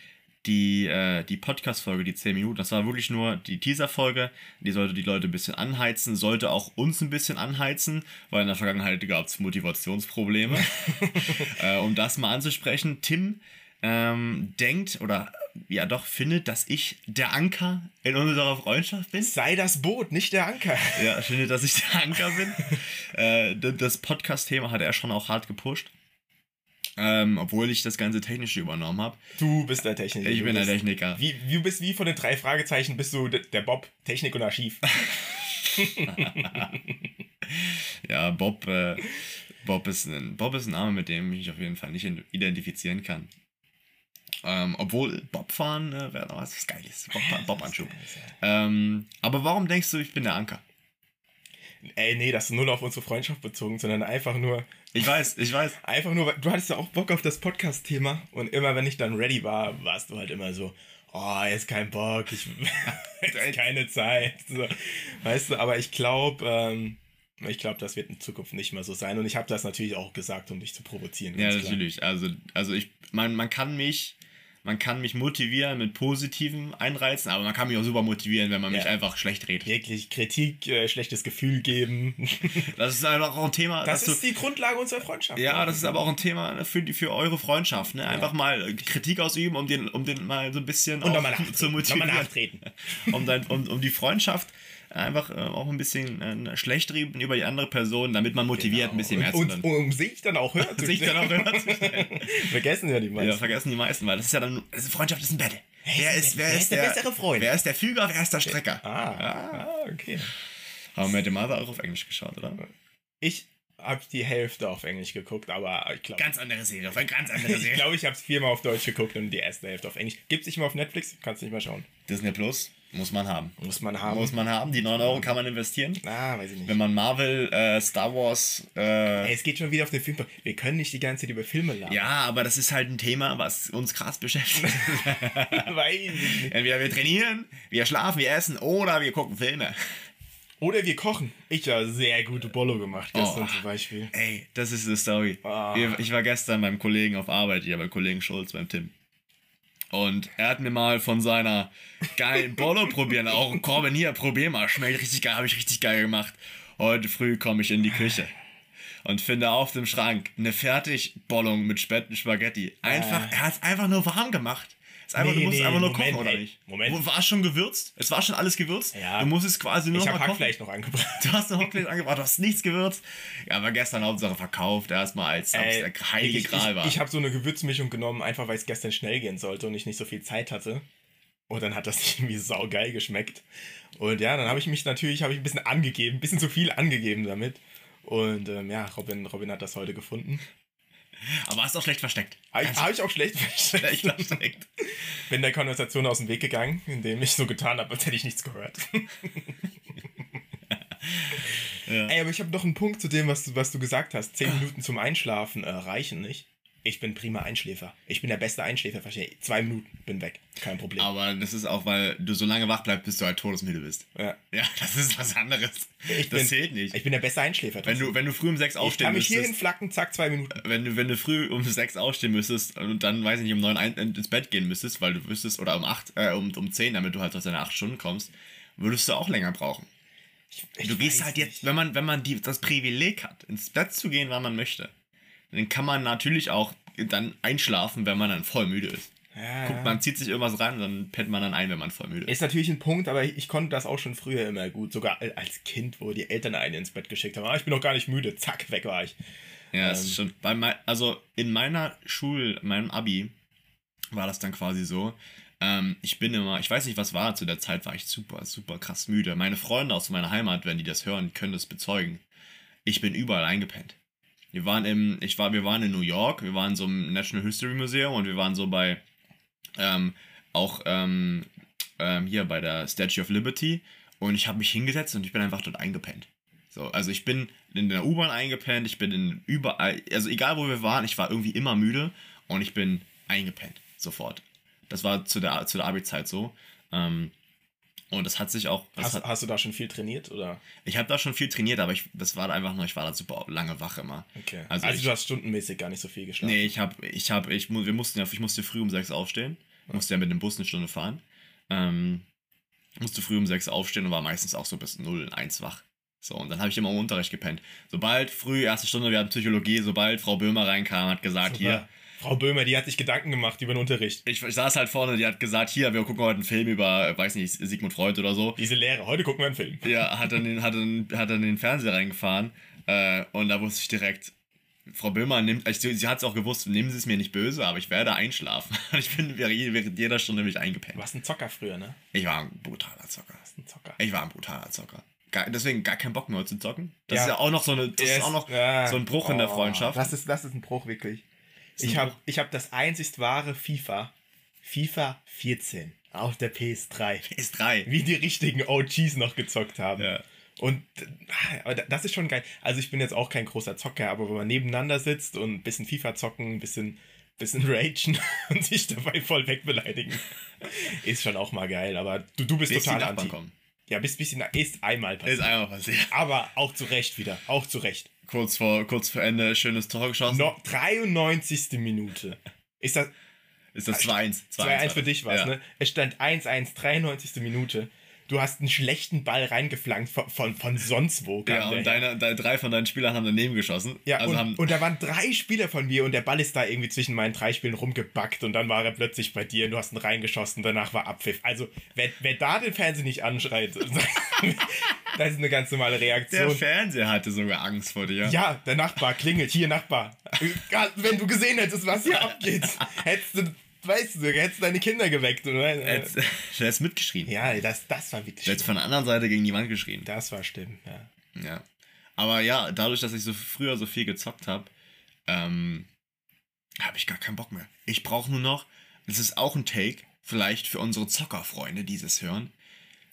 die, äh, die Podcast-Folge, die 10 Minuten, das war wirklich nur die Teaser-Folge. Die sollte die Leute ein bisschen anheizen, sollte auch uns ein bisschen anheizen, weil in der Vergangenheit gab es Motivationsprobleme. äh, um das mal anzusprechen, Tim ähm, denkt oder ja doch findet, dass ich der Anker in unserer Freundschaft bin. Sei das Boot, nicht der Anker. Ja, findet, dass ich der Anker bin. äh, das Podcast-Thema hat er schon auch hart gepusht. Ähm, obwohl ich das ganze Technische übernommen habe. Du bist der Techniker. Ich bin der bist, Techniker. Wie, wie, du bist wie von den drei Fragezeichen, bist du der Bob, Technik und Archiv. ja, Bob, äh, Bob, ist ein, Bob ist ein Name, mit dem ich mich auf jeden Fall nicht identifizieren kann. Ähm, obwohl Bobfahren äh, wäre noch was Geiles. Bob, Bob-Anschub. ähm, aber warum denkst du, ich bin der Anker? Ey, nee, das ist null auf unsere Freundschaft bezogen, sondern einfach nur. Ich weiß, ich weiß. Einfach nur, du hattest ja auch Bock auf das Podcast-Thema und immer, wenn ich dann ready war, warst du halt immer so, oh, jetzt kein Bock, ich jetzt keine Zeit. So. Weißt du, aber ich glaube, ähm, ich glaube, das wird in Zukunft nicht mehr so sein. Und ich habe das natürlich auch gesagt, um dich zu provozieren. Ja, natürlich. Also, also ich, man, man kann mich man kann mich motivieren mit positiven Einreizen, aber man kann mich auch super motivieren, wenn man ja. mich einfach schlecht redet. Wirklich Kritik, äh, schlechtes Gefühl geben. Das ist einfach auch ein Thema. Das ist du, die Grundlage unserer Freundschaft. Ja, das ist aber auch ein Thema für, die, für eure Freundschaft. Ne? Einfach ja. mal Kritik ausüben, um den, um den mal so ein bisschen Und mal zu motivieren. Nochmal nachtreten. um, dein, um, um die Freundschaft einfach äh, auch ein bisschen äh, schlecht reden über die andere Person, damit man motiviert, genau. ein bisschen mehr und, zu tun. Und um sich dann auch hören zu sich dann auch hören zu Vergessen ja die meisten. Ja, vergessen die meisten, weil das ist ja dann, also Freundschaft ist ein Battle. Wer ist, wer, ist, der, der, bessere Freund? Wer ist der Füger, wer ist der Strecker? Ah, ah okay. Haben wir den Mother auch auf Englisch geschaut, oder? Ich habe die Hälfte auf Englisch geguckt, aber ich glaube. Ganz andere Serie, auf eine ganz andere Serie. ich glaube, ich habe es viermal auf Deutsch geguckt und die erste Hälfte auf Englisch. Gibt es nicht mal auf Netflix? Kannst du nicht mal schauen. Disney Plus? Muss man haben. Muss man haben. Muss man haben. Die 9 Euro kann man investieren. Ah, weiß ich nicht. Wenn man Marvel, äh, Star Wars. Äh Ey, es geht schon wieder auf den Film. Wir können nicht die ganze Zeit über Filme labern. Ja, aber das ist halt ein Thema, was uns krass beschäftigt. weiß ich nicht. Entweder wir trainieren, wir schlafen, wir essen oder wir gucken Filme. Oder wir kochen. Ich habe sehr gute Bollo gemacht gestern oh, zum Beispiel. Ey, das ist eine Story. Oh. Ich war gestern beim Kollegen auf Arbeit, hier beim Kollegen Schulz, beim Tim. Und er hat mir mal von seiner geilen Bolo probieren. Auch Corbin, hier, probier mal. Schmeckt richtig geil, habe ich richtig geil gemacht. Heute früh komme ich in die Küche und finde auf dem Schrank eine Fertigbollung mit Spaghetti. Einfach, äh. er hat es einfach nur warm gemacht. Ist einfach, nee, du musst nee, einfach nur Moment, kochen, oder nicht? Moment. War es schon gewürzt? Es war schon alles gewürzt? Ja. Du musst es quasi nur ich mal kochen. Hackfleisch noch angebracht. Du hast noch Hackfleisch angebracht, du hast nichts gewürzt. Ja, aber gestern Hauptsache verkauft, erstmal als äh, der heilige ich, Gral war. Ich, ich habe so eine Gewürzmischung genommen, einfach weil es gestern schnell gehen sollte und ich nicht so viel Zeit hatte. Und dann hat das irgendwie saugeil geschmeckt. Und ja, dann habe ich mich natürlich ich ein bisschen angegeben, ein bisschen zu viel angegeben damit. Und ähm, ja, Robin, Robin hat das heute gefunden. Aber hast du auch schlecht versteckt. Habe ich, hab ich auch schlecht versteckt. schlecht versteckt. Bin der Konversation aus dem Weg gegangen, indem ich so getan habe, als hätte ich nichts gehört. ja. Ey, aber ich habe noch einen Punkt zu dem, was du, was du gesagt hast. Zehn Minuten zum Einschlafen äh, reichen nicht. Ich bin prima Einschläfer. Ich bin der beste Einschläfer. Zwei Minuten, bin weg. Kein Problem. Aber das ist auch, weil du so lange wach bleibst, bis du halt todesmüde bist. Ja. Ja, das ist was anderes. Ich das bin, zählt nicht. Ich bin der beste Einschläfer. Wenn du, wenn du früh um sechs aufstehen ich kann mich müsstest. hierhin flacken, zack, zwei Minuten. Wenn du, wenn du früh um sechs aufstehen müsstest und dann, weiß ich nicht, um neun ein, ins Bett gehen müsstest, weil du wüsstest, oder um acht, äh, um, um zehn, damit du halt aus deine acht Stunden kommst, würdest du auch länger brauchen. Ich, ich du gehst halt jetzt, wenn man, wenn man die, das Privileg hat, ins Bett zu gehen, wann man möchte, dann kann man natürlich auch dann einschlafen, wenn man dann voll müde ist. Ja, Guckt, man zieht sich irgendwas rein und dann pennt man dann ein, wenn man voll müde ist. Ist natürlich ein Punkt, aber ich, ich konnte das auch schon früher immer gut. Sogar als Kind, wo die Eltern einen ins Bett geschickt haben. Ah, ich bin noch gar nicht müde. Zack, weg war ich. Ja, ähm, das ist schon. Bei mein, also in meiner Schul, meinem Abi, war das dann quasi so. Ähm, ich bin immer, ich weiß nicht, was war, zu der Zeit war ich super, super krass müde. Meine Freunde aus meiner Heimat, wenn die das hören, können das bezeugen. Ich bin überall eingepennt. Wir waren im, ich war, wir waren in New York, wir waren so im National History Museum und wir waren so bei, ähm, auch ähm, ähm, hier bei der Statue of Liberty und ich habe mich hingesetzt und ich bin einfach dort eingepennt. So, also ich bin in der U-Bahn eingepennt, ich bin in überall, also egal wo wir waren, ich war irgendwie immer müde und ich bin eingepennt, sofort. Das war zu der, zu der Abi-Zeit so. Ähm, und das hat sich auch. Hast, hat, hast, du da schon viel trainiert oder? Ich habe da schon viel trainiert, aber ich, das war einfach nur, ich war da super lange wach immer. Okay. Also, also ich, du hast stundenmäßig gar nicht so viel geschlafen. Nee, ich habe, ich habe, ich, wir mussten ja, ich musste früh um sechs aufstehen. Musste ja mit dem Bus eine Stunde fahren. Ähm, musste früh um sechs aufstehen und war meistens auch so bis 0, 1 wach. So, und dann habe ich immer im Unterricht gepennt. Sobald früh, erste Stunde, wir hatten Psychologie, sobald Frau Böhmer reinkam, hat gesagt, Super. hier, Frau Böhmer, die hat sich Gedanken gemacht über den Unterricht. ich, ich saß halt vorne, die hat gesagt, hier, wir gucken heute einen Film über, weiß nicht, Sigmund Freud oder so. Diese Lehre, heute gucken wir einen Film. Ja, hat dann den, hat dann, hat dann den Fernseher reingefahren äh, und da wusste ich direkt, Frau Böhmer nimmt, also sie, sie hat es auch gewusst, nehmen Sie es mir nicht böse, aber ich werde einschlafen. Ich bin während jeder Stunde nämlich Du eingepennt. warst ein Zocker früher, ne? Ich war ein brutaler Zocker. Du warst ein Zocker. Ich war ein brutaler Zocker. Gar, deswegen gar keinen Bock mehr zu zocken. Das Ja. ist ja auch noch so eine, das ist auch noch Ja. so ein Bruch in der Oh, Freundschaft. Das ist, das ist ein Bruch, wirklich. Ich habe ich hab das einzig wahre FIFA. FIFA 14. Auf der PS3. ist drei. Wie die richtigen OGs noch gezockt haben. Ja. Und aber da- das ist schon geil. Also ich bin jetzt auch kein großer Zocker, aber wenn man nebeneinander sitzt und ein bisschen FIFA zocken, ein bisschen, bisschen ragen und sich dabei voll wegbeleidigen, ist schon auch mal geil. Aber du, du bist Bis total anti. kommen. Ja, bis bisschen ist einmal passiert. Ist einmal passiert. aber auch zu Recht wieder. Auch zu Recht. Kurz vor, kurz vor Ende, schönes Tor geschossen. No, 93. Minute. Ist das Ist das 2-1. 2-1 für dich was, ja. ne? Es stand 1-1, 93. Minute. Du hast einen schlechten Ball reingeflankt von, von, von sonst wo. Ja, und deine, deine, drei von deinen Spielern haben daneben geschossen. Ja, also und, haben, und da waren drei Spieler von mir und der Ball ist da irgendwie zwischen meinen drei Spielen rumgebackt und dann war er plötzlich bei dir und du hast ihn reingeschossen, danach war Abpfiff. Also, wer, wer da den Fernseher nicht anschreit, das ist eine ganz normale der Reaktion. Fernseher hatte sogar Angst vor dir. Ja, der Nachbar klingelt. Hier, Nachbar. Wenn du gesehen hättest, was hier abgeht, hättest du, weißt du, hättest du deine Kinder geweckt. Oder? Der ist mitgeschrien. Ja, das, das war wirklich Der hat schlimm. von der anderen Seite gegen die Wand geschrien. Das war schlimm, ja. Ja. Aber ja, dadurch, dass ich so früher so viel gezockt habe, ähm, habe ich gar keinen Bock mehr. Ich brauche nur noch, das ist auch ein Take, vielleicht für unsere Zockerfreunde, die das hören,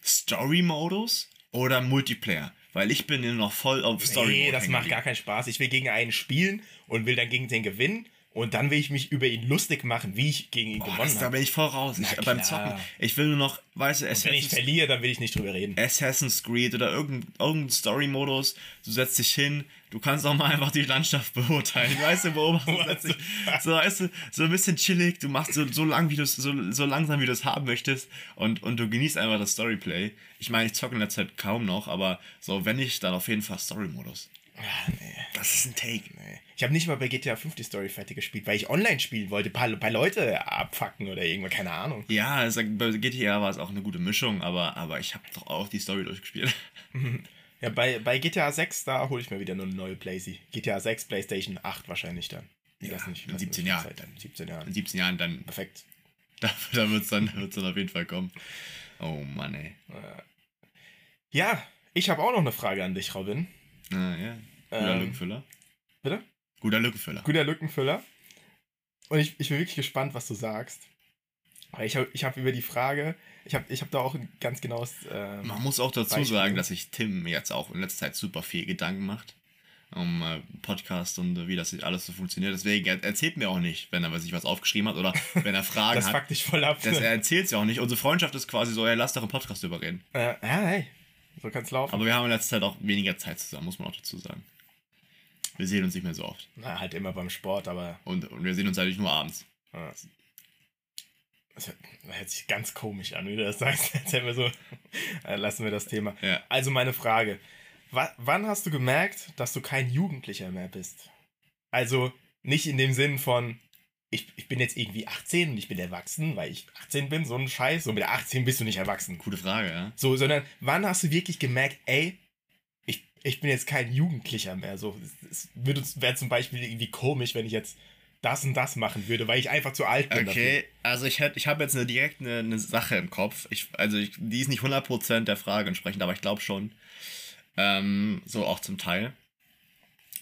Story-Modus oder Multiplayer. Weil ich bin nur noch voll auf Story Nee, das macht gar keinen Spaß. Ich will gegen einen spielen und will dann gegen den gewinnen. Und dann will ich mich über ihn lustig machen, wie ich gegen ihn Boah, gewonnen da habe. bin ich voll raus. Ich, beim. Zocken. Ich will nur noch, weißt du, Wenn ich Assassin's, verliere, dann will ich nicht drüber reden. Assassin's Creed oder irgendein, irgendein Story-Modus. Du setzt dich hin, du kannst auch mal einfach die Landschaft beurteilen. Weißt du, beobachten, setzt dich, so, weißt du, so ein bisschen chillig. Du machst so, so lang, wie du so, so langsam, wie du es haben möchtest. Und, und du genießt einfach das Storyplay. Ich meine, ich zocke in der Zeit kaum noch, aber so, wenn ich, dann auf jeden Fall Story-Modus. Ah, nee, Das ist ein Take. nee. Ich habe nicht mal bei GTA 5 die Story fertig gespielt, weil ich online spielen wollte, paar, paar Leute abfacken oder irgendwas, keine Ahnung. Ja, bei GTA war es auch eine gute Mischung, aber, aber ich habe doch auch die Story durchgespielt. Ja, bei, bei GTA 6, da hole ich mir wieder nur eine neue Playsee. GTA 6, Playstation 8 wahrscheinlich dann. Ja, Lass nicht- in lass 17 nicht Jahren. Zeit dann. 17 Jahren. In 17 Jahren dann Perfekt. Da, da wird es dann, wird's dann auf jeden Fall kommen. Oh Mann, ey. Ja, ich habe auch noch eine Frage an dich, Robin. Ah, ja. Guter Ähm, Lückenfüller. Bitte? Guter Lückenfüller. Guter Lückenfüller. Und ich, ich bin wirklich gespannt, was du sagst. Weil ich habe ich hab über die Frage, ich habe ich hab da auch ein ganz genaues. Ähm, Man muss auch dazu Beispiel. sagen, dass sich Tim jetzt auch in letzter Zeit super viel Gedanken macht um äh, Podcast und äh, wie das alles so funktioniert. Deswegen er erzählt mir auch nicht, wenn er sich was aufgeschrieben hat oder wenn er Fragen das hat. fuckt dich voll ab. Das, er erzählt es ja auch nicht. Unsere Freundschaft ist quasi so, er lasst doch im Podcast drüber reden. äh, ja, hey, so kann's laufen. Aber wir haben in letzter Zeit auch weniger Zeit zusammen, muss man auch dazu sagen. Wir sehen uns nicht mehr so oft. Na, halt immer beim Sport, aber Und, und wir sehen uns eigentlich nur abends. Das hört- sich ganz komisch an, wie du das sagst. Erzähl mir so, äh, lassen wir das Thema. Ja. Also meine Frage, wa wann hast du gemerkt, dass du kein Jugendlicher mehr bist? Also nicht in dem Sinn von, ich, ich bin jetzt irgendwie 18 und ich bin erwachsen, weil ich 18 bin, so ein Scheiß. So mit 18 bist du nicht erwachsen. Gute Frage, ja. So, sondern wann hast du wirklich gemerkt, ey, ich, ich bin jetzt kein Jugendlicher mehr. So, es, es wäre zum Beispiel irgendwie komisch, wenn ich jetzt das und das machen würde, weil ich einfach zu alt bin. Okay, also ich hätte, ich habe jetzt eine, direkt eine, eine Sache im Kopf. Ich, also ich, die ist nicht 100% der Frage entsprechend, aber ich glaube schon. Ähm, so auch zum Teil.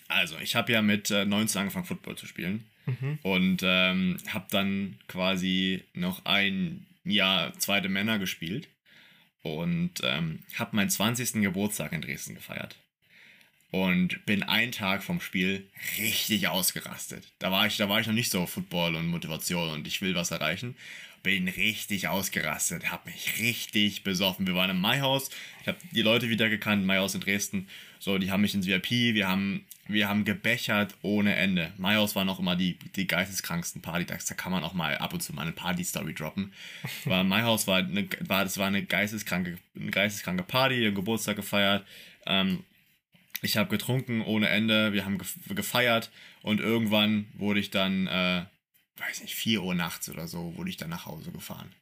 Also, ich habe ja mit äh, 19 angefangen, Football zu spielen. dafür. Mhm. Und ähm, habe dann quasi noch ein Jahr zweite Männer gespielt. Und ähm, habe meinen 20. Geburtstag in Dresden gefeiert. Und bin einen Tag vom Spiel richtig ausgerastet. Da war ich, da war ich noch nicht so Football und Motivation und ich will was erreichen. Bin richtig ausgerastet, hab mich richtig besoffen. Wir waren im Maihaus, ich habe die Leute wieder gekannt, Maihaus in Dresden. So, die haben mich ins VIP, wir haben wir haben gebechert ohne Ende. Majos war noch immer die, die geisteskranksten Party. Da kann man auch mal ab und zu mal eine Party-Story droppen. Weil Myhaus war, eine, war, das war eine geisteskranke, eine geisteskranke Party, Geburtstag gefeiert. Ähm, ich habe getrunken ohne Ende, wir haben gefeiert und irgendwann wurde ich dann, äh, weiß nicht, 4 Uhr nachts oder so, wurde ich dann nach Hause gefahren.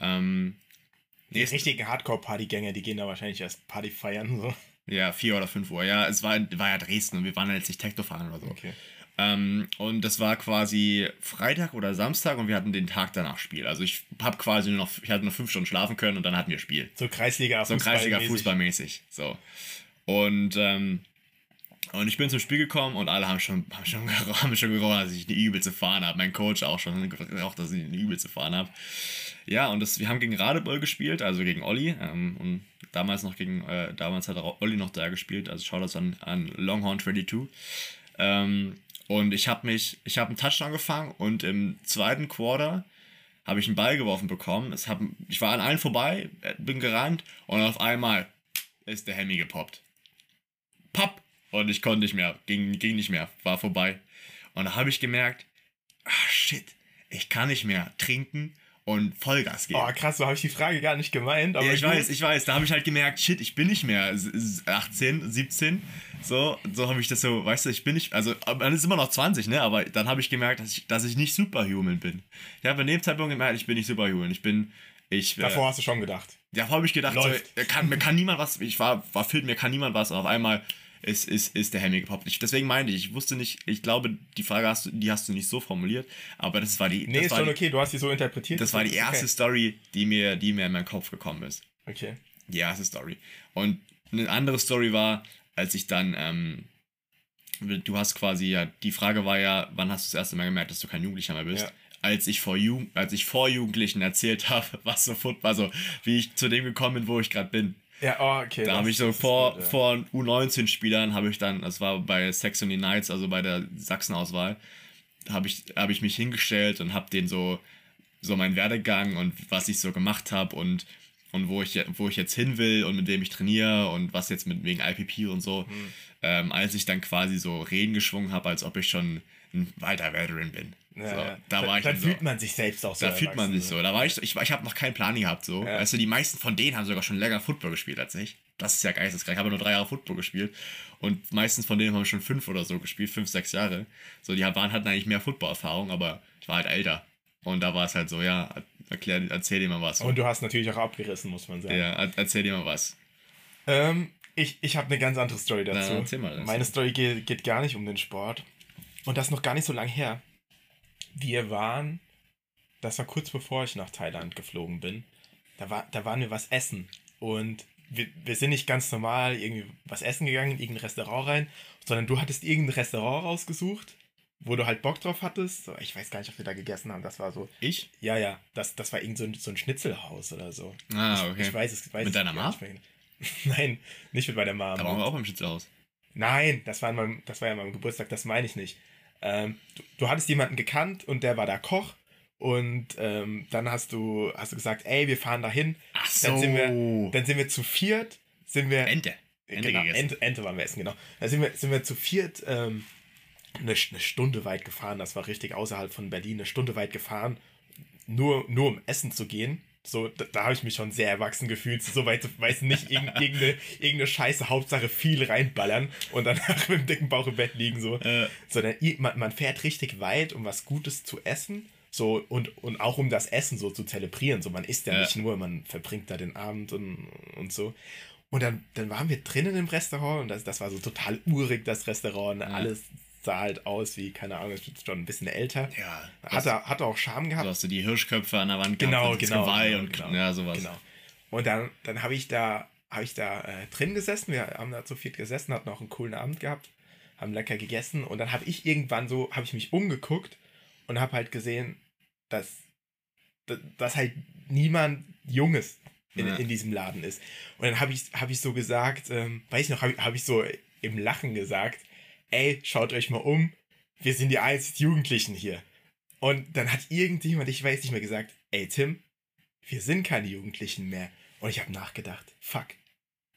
Ähm, die richtigen Hardcore-Partygänger, die gehen da wahrscheinlich erst Party feiern. So. Ja, 4 oder 5 Uhr. Ja, es war, war ja Dresden und wir waren jetzt nicht Techno fahren oder so. Okay. Ähm, und das war quasi Freitag oder Samstag und wir hatten den Tag danach Spiel. Also ich habe quasi nur noch, ich hatte nur fünf Stunden schlafen können und dann hatten wir Spiel. So Kreisliga So Kreisliga Fußballmäßig. So. Und, ähm, und ich bin zum Spiel gekommen und alle haben schon, haben schon, haben schon gerochen, dass ich eine übelste Fahne habe. Mein Coach auch schon, auch, dass ich eine übelste Fahne habe. Ja, und das, wir haben gegen Radebeul gespielt, also gegen Olli. Ähm, und damals noch gegen, äh, damals hat Olli noch da gespielt, also schau das an, an Longhorn 22. Ähm, und ich habe mich, ich habe einen Touchdown gefangen und im zweiten Quarter habe ich einen Ball geworfen bekommen. Es hab, ich war an allen vorbei, äh, bin gerannt und auf einmal ist der Hemmy gepoppt. Papp! Und ich konnte nicht mehr, ging, ging nicht mehr, war vorbei. Und da habe ich gemerkt, ah shit, ich kann nicht mehr trinken und Vollgas geben. Oh, krass, so habe ich die Frage gar nicht gemeint. ja, ich weiß, ich weiß. Da habe ich halt gemerkt, shit, ich bin nicht mehr 18, 17. So, so habe ich das so, weißt du, ich bin nicht, also man ist immer noch 20, ne? Aber dann habe ich gemerkt, dass ich, dass ich nicht Superhuman bin. Ich habe in dem Zeitpunkt gemerkt, ich bin nicht Superhuman. Ich bin, ich. Davor äh, hast du schon gedacht. Davor habe ich gedacht, so, kann, mir kann niemand was, ich war, war fit, mir kann niemand was. Und auf einmal ist, ist, ist der Hemming gepoppt. Ich, deswegen meinte ich, ich wusste nicht, ich glaube, die Frage hast du, die hast du nicht so formuliert, aber das war die. Nee, ist schon die, okay, du hast sie so interpretiert. Das war die erste okay. Story, die mir, die mir in meinen Kopf gekommen ist. Okay. Die erste Story. Und eine andere Story war, als ich dann, ähm, du hast quasi ja, die Frage war ja, wann hast du das erste Mal gemerkt, dass du kein Jugendlicher mehr bist? Ja. Als ich vor Jugend, als ich vor Jugendlichen erzählt habe, was so Football, also wie ich zu dem gekommen bin, wo ich gerade bin. Ja, oh, okay. Da habe ich so vor, gut, ja. vor U19-Spielern, habe ich dann, das war bei Saxony Knights, also bei der Sachsen-Auswahl, habe ich, hab ich mich hingestellt und habe den so, so meinen Werdegang und was ich so gemacht habe und, und wo, ich, wo ich jetzt hin will und mit wem ich trainiere und was jetzt mit wegen IPP und so. Mhm. Ähm, als ich dann quasi so Reden geschwungen habe, als ob ich schon ein weiter Veteran bin. Ja, so, ja. Da war ich dann fühlt so, man sich selbst auch so. Da fühlt man sich so. Da war ich, ich, ich habe noch keinen Plan gehabt. So. Ja. Weißt du, die meisten von denen haben sogar schon länger Football gespielt als ich. Das ist ja geisteskrank. Ich habe nur drei Jahre Football gespielt und meistens von denen haben schon fünf oder so gespielt, fünf, sechs Jahre. So, die waren, hatten eigentlich mehr Football-Erfahrung, aber ich war halt älter. Und da war es halt so, ja, erklär, erzähl dir mal was. Und du hast natürlich auch abgerissen, muss man sagen. Ja, erzähl dir mal was. Ähm, ich ich habe eine ganz andere Story dazu. Na, erzähl mal. Meine Story geht, geht gar nicht um den Sport. Und das ist noch gar nicht so lange her wir waren, das war kurz bevor ich nach Thailand geflogen bin, da, war, da waren wir was essen. Und wir, wir sind nicht ganz normal irgendwie was essen gegangen, in irgendein Restaurant rein, sondern du hattest irgendein Restaurant rausgesucht, wo du halt Bock drauf hattest. Ich weiß gar nicht, ob wir da gegessen haben. Das war so. Ich? Ja, ja. Das, das war irgend so ein, so ein Schnitzelhaus oder so. Ah, okay. Ich, ich weiß es. Weiß mit deiner Mom? Nein, nicht mit meiner Mom. Da waren wir auch im Schnitzelhaus. Nein, das war, meinem, das war ja meinem Geburtstag, das meine ich nicht. Ähm, du, du, hattest jemanden gekannt und der war da Koch. Und ähm, dann hast du, hast du gesagt, ey, wir fahren dahin. Ach so. Dann sind wir, dann sind wir zu viert, sind wir. Ente. Ente, genau, Ente, Ente waren wir essen, genau. Dann sind wir, sind wir zu viert ähm, eine, eine Stunde weit gefahren. Das war richtig außerhalb von Berlin, eine Stunde weit gefahren, nur, nur um essen zu gehen. So, da, da habe ich mich schon sehr erwachsen gefühlt. So weit, weiß nicht, irgendeine, irgendeine Scheiße, Hauptsache viel reinballern und danach mit dem dicken Bauch im Bett liegen. So. Äh. Sondern man, man fährt richtig weit, um was Gutes zu essen. So, und, und auch um das Essen so zu zelebrieren. So, man isst ja, ja. nicht nur, man verbringt da den Abend und, und so. Und dann, dann waren wir drinnen im Restaurant und das, das war so total urig, das Restaurant. Ja. Alles sah halt aus wie, keine Ahnung, ist schon ein bisschen älter. Ja. Hat er, hat er auch Charme gehabt. So hast du die Hirschköpfe an der Wand genau, gehabt, genau, Geweih genau, und genau, ja, sowas. Genau. Und dann, dann habe ich da, habe ich da äh, drin gesessen. Wir haben da zu viert gesessen, hatten auch einen coolen Abend gehabt, haben lecker gegessen und dann habe ich irgendwann so, habe ich mich umgeguckt und habe halt gesehen, dass, dass halt niemand Junges in, ja. in diesem Laden ist. Und dann habe ich, hab ich so gesagt, ähm, weiß ich noch, habe hab ich so im Lachen gesagt, ey, schaut euch mal um, wir sind die einzigen Jugendlichen hier. Und dann hat irgendjemand, ich weiß nicht mehr, gesagt, ey Tim, wir sind keine Jugendlichen mehr. Und ich habe nachgedacht, fuck,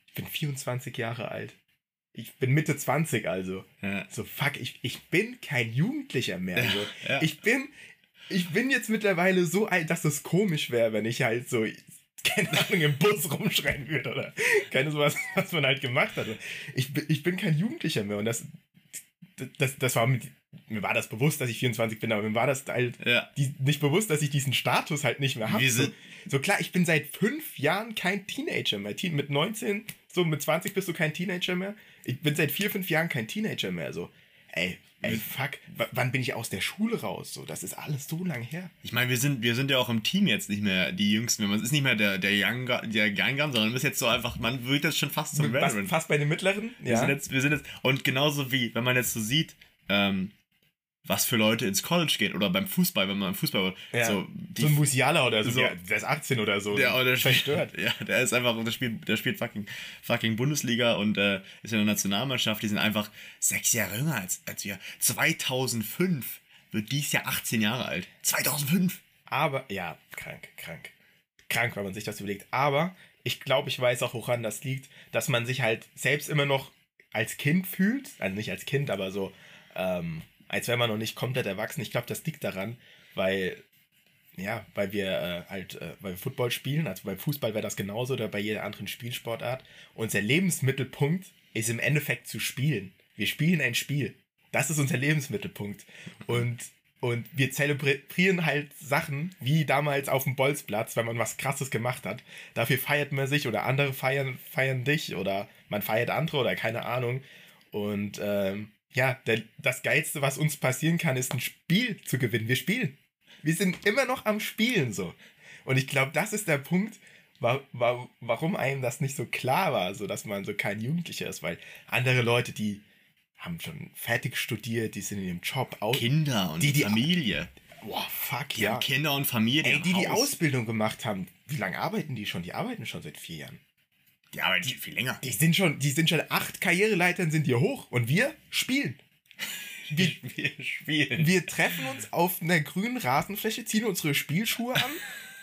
ich bin 24 Jahre alt. Ich bin Mitte 20 also. Ja. So, fuck, ich, ich bin kein Jugendlicher mehr. So. ja. Ich bin, ich bin jetzt mittlerweile so alt, dass es komisch wäre, wenn ich halt so, keine Ahnung, im Bus rumschreien würde oder keine sowas, was man halt gemacht hat. Ich, bin- ich bin kein Jugendlicher mehr und das, das, das war mit, mir war das bewusst, dass ich 24 bin, aber mir war das halt Ja. die, nicht bewusst, dass ich diesen Status halt nicht mehr habe. So, so klar, ich bin seit fünf Jahren kein Teenager mehr. Mit 19, so mit 20 bist du kein Teenager mehr. Ich bin seit vier, fünf Jahren kein Teenager mehr. So, ey, ey, fuck, wann bin ich aus der Schule raus? So, das ist alles so lang her. Ich meine, wir sind, wir sind ja auch im Team jetzt nicht mehr die Jüngsten. Man ist nicht mehr der, der Young, der Young Gun, sondern man ist jetzt so einfach, man wird jetzt schon fast zum Veteran. fast bei den mittleren? Wir, sind jetzt, wir sind jetzt, und genauso wie, wenn man jetzt so sieht, ähm, was für Leute ins College geht oder beim Fußball, wenn man im Fußball, Ja, so, so die, ein Musiala oder so, so- der, der ist 18 oder so. der, der verstört. Ja, der ist einfach, der spielt, der spielt fucking, fucking Bundesliga und äh, ist in der Nationalmannschaft. Die sind einfach sechs Jahre jünger als, als wir. 2005 wird dies Jahr 18 Jahre alt. 2005! Aber, ja, krank, krank. Krank, wenn man sich das überlegt. Aber ich glaube, ich weiß auch, woran das liegt, dass man sich halt selbst immer noch als Kind fühlt. Also nicht als Kind, aber so, ähm, als wäre man noch nicht komplett erwachsen. Ich glaube, das liegt daran, weil, ja, weil wir äh, halt, äh, weil wir Football spielen, also beim Fußball wäre das genauso oder bei jeder anderen Spielsportart. Unser Lebensmittelpunkt ist im Endeffekt zu spielen. Wir spielen ein Spiel. Das ist unser Lebensmittelpunkt. Und, und wir zelebrieren halt Sachen, wie damals auf dem Bolzplatz, wenn man was Krasses gemacht hat. Dafür feiert man sich oder andere feiern, feiern dich oder man feiert andere oder keine Ahnung. Und ähm, ja, der, das Geilste, was uns passieren kann, ist ein Spiel zu gewinnen. Wir spielen. Wir sind immer noch am Spielen so. Und ich glaube, das ist der Punkt, wa wa warum einem das nicht so klar war, so dass man so kein Jugendlicher ist, weil andere Leute, die haben schon fertig studiert, die sind in ihrem Job aus. Kinder und Die- die- Familie. Boah, fuck, Die ja. haben Kinder und Familie. Ey, die die. Ausbildung gemacht haben, wie lange arbeiten die schon? Die arbeiten schon seit vier Jahren. Die arbeiten schon viel länger. Die sind schon, die sind schon acht Karriereleitern sind hier hoch und wir spielen. Wir, Wir spielen. wir treffen uns auf einer grünen Rasenfläche, ziehen unsere Spielschuhe an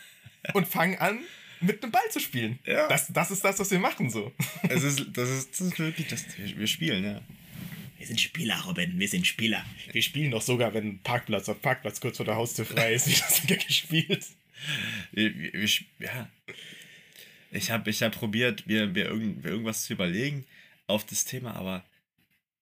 und fangen an, mit einem Ball zu spielen. Ja. Das, das ist das, was wir machen so. Es ist, das, ist, das ist wirklich, das, wir, spielen, ja. Wir sind Spieler, Robin, wir sind Spieler. Wir spielen doch sogar, wenn ein Parkplatz auf Parkplatz kurz vor der Haustür frei ist, wie das gespielt. Wir, wir, wir, ja. Ich habe ich hab probiert, mir, mir, irgend, mir irgendwas zu überlegen auf das Thema, aber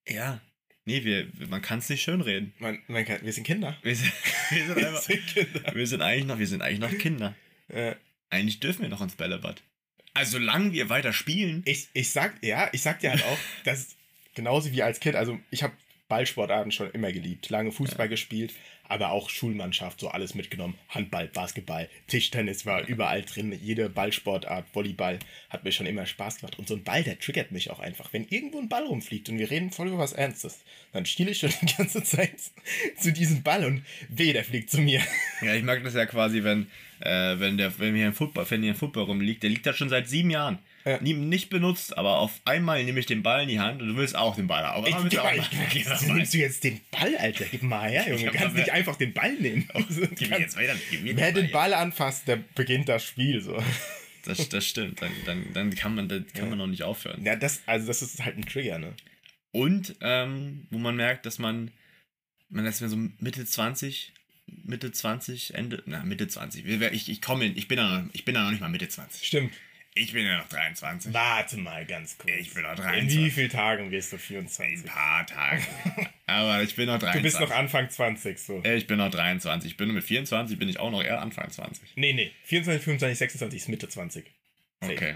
ja, nee, wir, man kann es nicht schönreden. Man, man kann, wir sind Kinder. Wir sind, wir sind Wir einfach, sind Kinder. wir sind eigentlich noch, wir sind eigentlich noch Kinder. Äh, Eigentlich dürfen wir noch ins Bällebad. Also solange wir weiter spielen, ich, ich sag, ja, ich sag dir halt auch, dass genauso wie als Kind, also ich habe Ballsportarten schon immer geliebt, lange Fußball gespielt, aber auch Schulmannschaft, so alles mitgenommen. Handball, Basketball, Tischtennis war überall drin, jede Ballsportart, Volleyball hat mir schon immer Spaß gemacht. Und so ein Ball, der triggert mich auch einfach. Wenn irgendwo ein Ball rumfliegt und wir reden voll über was Ernstes, dann stiele ich schon die ganze Zeit zu diesem Ball und weh, der fliegt zu mir. Ja, ich mag das ja quasi, wenn, äh, wenn, der, wenn hier ein Football, wenn hier ein Football rumliegt, der liegt da schon seit sieben Jahren. Ja. Nicht benutzt, aber auf einmal nehme ich den Ball in die Hand und du willst auch den Ball haben. Ich, Aber willst du auch ich, Gib mir ich, nimmst du jetzt den Ball, Alter? Gib mal her, Junge. Du Ja, kannst aber- nicht einfach den Ball nehmen. Gib mir jetzt weiter. Gib mir Wer den jetzt. Ball anfasst, der beginnt das Spiel so. Das, das stimmt. Dann, dann, dann kann man, dann kann man noch nicht aufhören. Ja, das, also das ist halt ein Trigger, ne? Und ähm, wo man merkt, dass man, man ist mir so Mitte 20, Mitte 20, Ende, na, Mitte 20. Ich, ich komme in, ich bin ja noch, ich bin ja noch nicht mal Mitte 20. Stimmt. Ich bin ja noch 23. Warte mal ganz kurz. Ich bin noch In 23. wie vielen Tagen wirst du Ein 24? paar Tage. Aber ich bin noch 23. Du bist noch Anfang 20, so. Äh, Ich bin noch 23. Ich bin mit 24, bin ich auch noch eher Anfang 20. Nee, nee. 24, 25, 26 ist Mitte 20. Safe. Okay.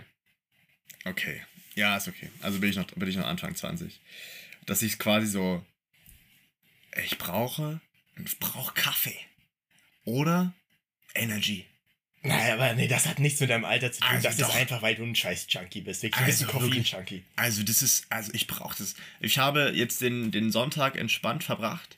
Okay. Ja, ist okay. Also bin ich noch, bin ich noch Anfang 20. Dass ich quasi so. Ich brauche. Ich brauche Kaffee. Oder Energy. Naja, aber nee, das hat nichts mit deinem Alter zu tun. Also das doch. ist einfach, weil du ein scheiß Junkie bist. Wirklich, du bist Also ein Koffein-Junkie. Also das ist, also ich brauche das. Ich habe jetzt den, den Sonntag entspannt verbracht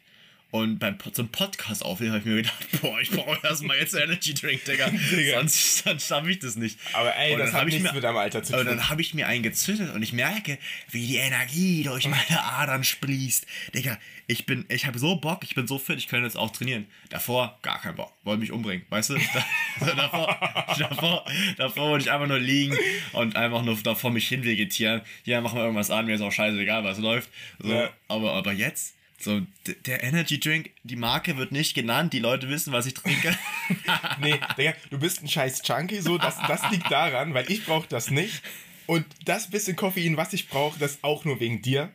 Und beim zum Podcast aufnehmen habe ich mir gedacht, boah, ich brauche erstmal jetzt einen Energy Drink, Digga. Sonst sonst schaffe ich das nicht. Aber ey, Und das dann hat hab ich nichts mir- mit deinem Alter zu tun. dann habe ich mir einen gezündet und ich merke, wie die Energie durch meine Adern sprießt. Digga, ich bin, ich habe so Bock, ich bin so fit, ich könnte jetzt auch trainieren. Davor gar keinen Bock, wollte mich umbringen, weißt du? Da, davor, davor, davor wollte ich einfach nur liegen und einfach nur davor mich hinvegetieren. Ja, mach mal irgendwas an, mir ist auch scheißegal, was läuft. So, Ja. aber, aber jetzt, so, der Energy Drink, die Marke wird nicht genannt, die Leute wissen, was ich trinke. Nee, Digga, du bist ein scheiß Junkie, so, das, das liegt daran, weil ich brauche das nicht. Und das bisschen Koffein, was ich brauche, das auch nur wegen dir.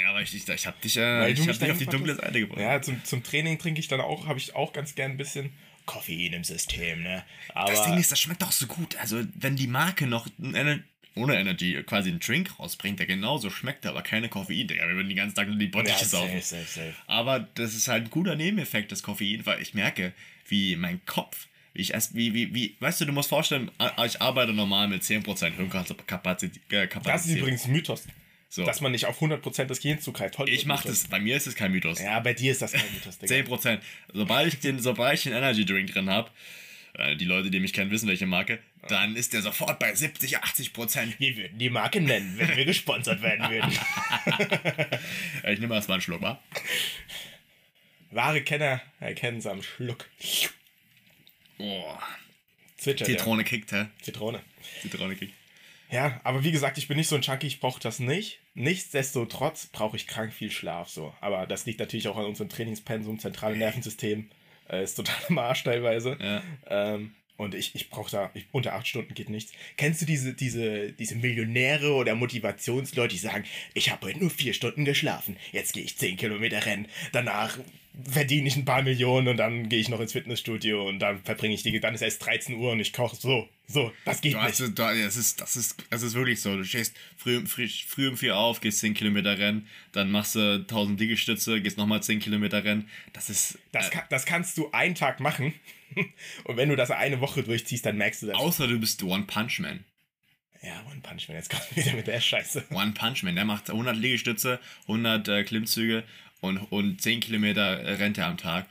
ja, aber ich, ich, ich habe dich, äh, ich hab dich auf die dunkle. Seite gebracht. Ja, zum, zum Training trinke ich dann auch, habe ich auch ganz gern ein bisschen Koffein im System, ne? Aber Das Ding ist, das schmeckt auch so gut. Also, wenn die Marke noch ein Ener ohne Energy quasi einen Drink rausbringt, der genauso schmeckt, aber keine Koffein, Digga. Wir würden den ganzen Tag nur die ja, Bottiche saufen. safe, safe, safe. Aber das ist halt ein guter Nebeneffekt, das Koffein, weil ich merke, wie mein Kopf, wie ich erst, wie, wie, wie, weißt du, du musst vorstellen, ich arbeite normal mit 10% Hirnkapazität. Äh. Das ist übrigens ein Mythos, so. dass man nicht auf 100% des Gehirns zugreift. Hollywood ich mach Mythos. das, bei mir ist es kein Mythos. Ja, bei dir ist das kein Mythos, Digga. 10%. Sobald ich den, sobald ich den Energy Drink drin habe, die Leute, die mich kennen, wissen, welche Marke, dann ist der sofort bei 70, 80 Prozent. Wir würden die Marke nennen, wenn wir gesponsert werden würden. Ich nehme erstmal einen Schluck, wa? Wahre Kenner erkennen es am Schluck. Der. Zitrone kickt, hä? Zitrone. Zitrone kickt. Ja, aber wie gesagt, ich bin nicht so ein Junkie, ich brauche das nicht. Nichtsdestotrotz brauche ich krank viel Schlaf so. Aber das liegt natürlich auch an unserem Trainingspensum, zentrale Nervensystem. Äh, ist total am Arsch teilweise. Ja. Ähm, und ich, ich brauche da, ich, unter acht Stunden geht nichts. Kennst du diese, diese, diese Millionäre oder Motivationsleute, die sagen, ich habe heute nur vier Stunden geschlafen, jetzt gehe ich zehn Kilometer rennen, danach verdiene ich ein paar Millionen und dann gehe ich noch ins Fitnessstudio und dann verbringe ich die, dann ist erst 13 Uhr und ich koche so, so, das geht Du nicht. hast, du, das, ist, das, ist, das ist wirklich so. Du stehst früh, früh, früh um vier auf, gehst 10 Kilometer rennen, dann machst du 1000 Liegestütze, gehst nochmal 10 Kilometer rennen. Das ist. Das, äh, kann, das kannst du einen Tag machen. Und wenn du das eine Woche durchziehst, dann merkst du das. außer du bist One Punch Man. Ja, One Punch Man, jetzt kommt wieder mit der Scheiße. One Punch Man, der macht 100 Liegestütze, 100 äh, Klimmzüge und, und 10 Kilometer äh, rennt er am Tag.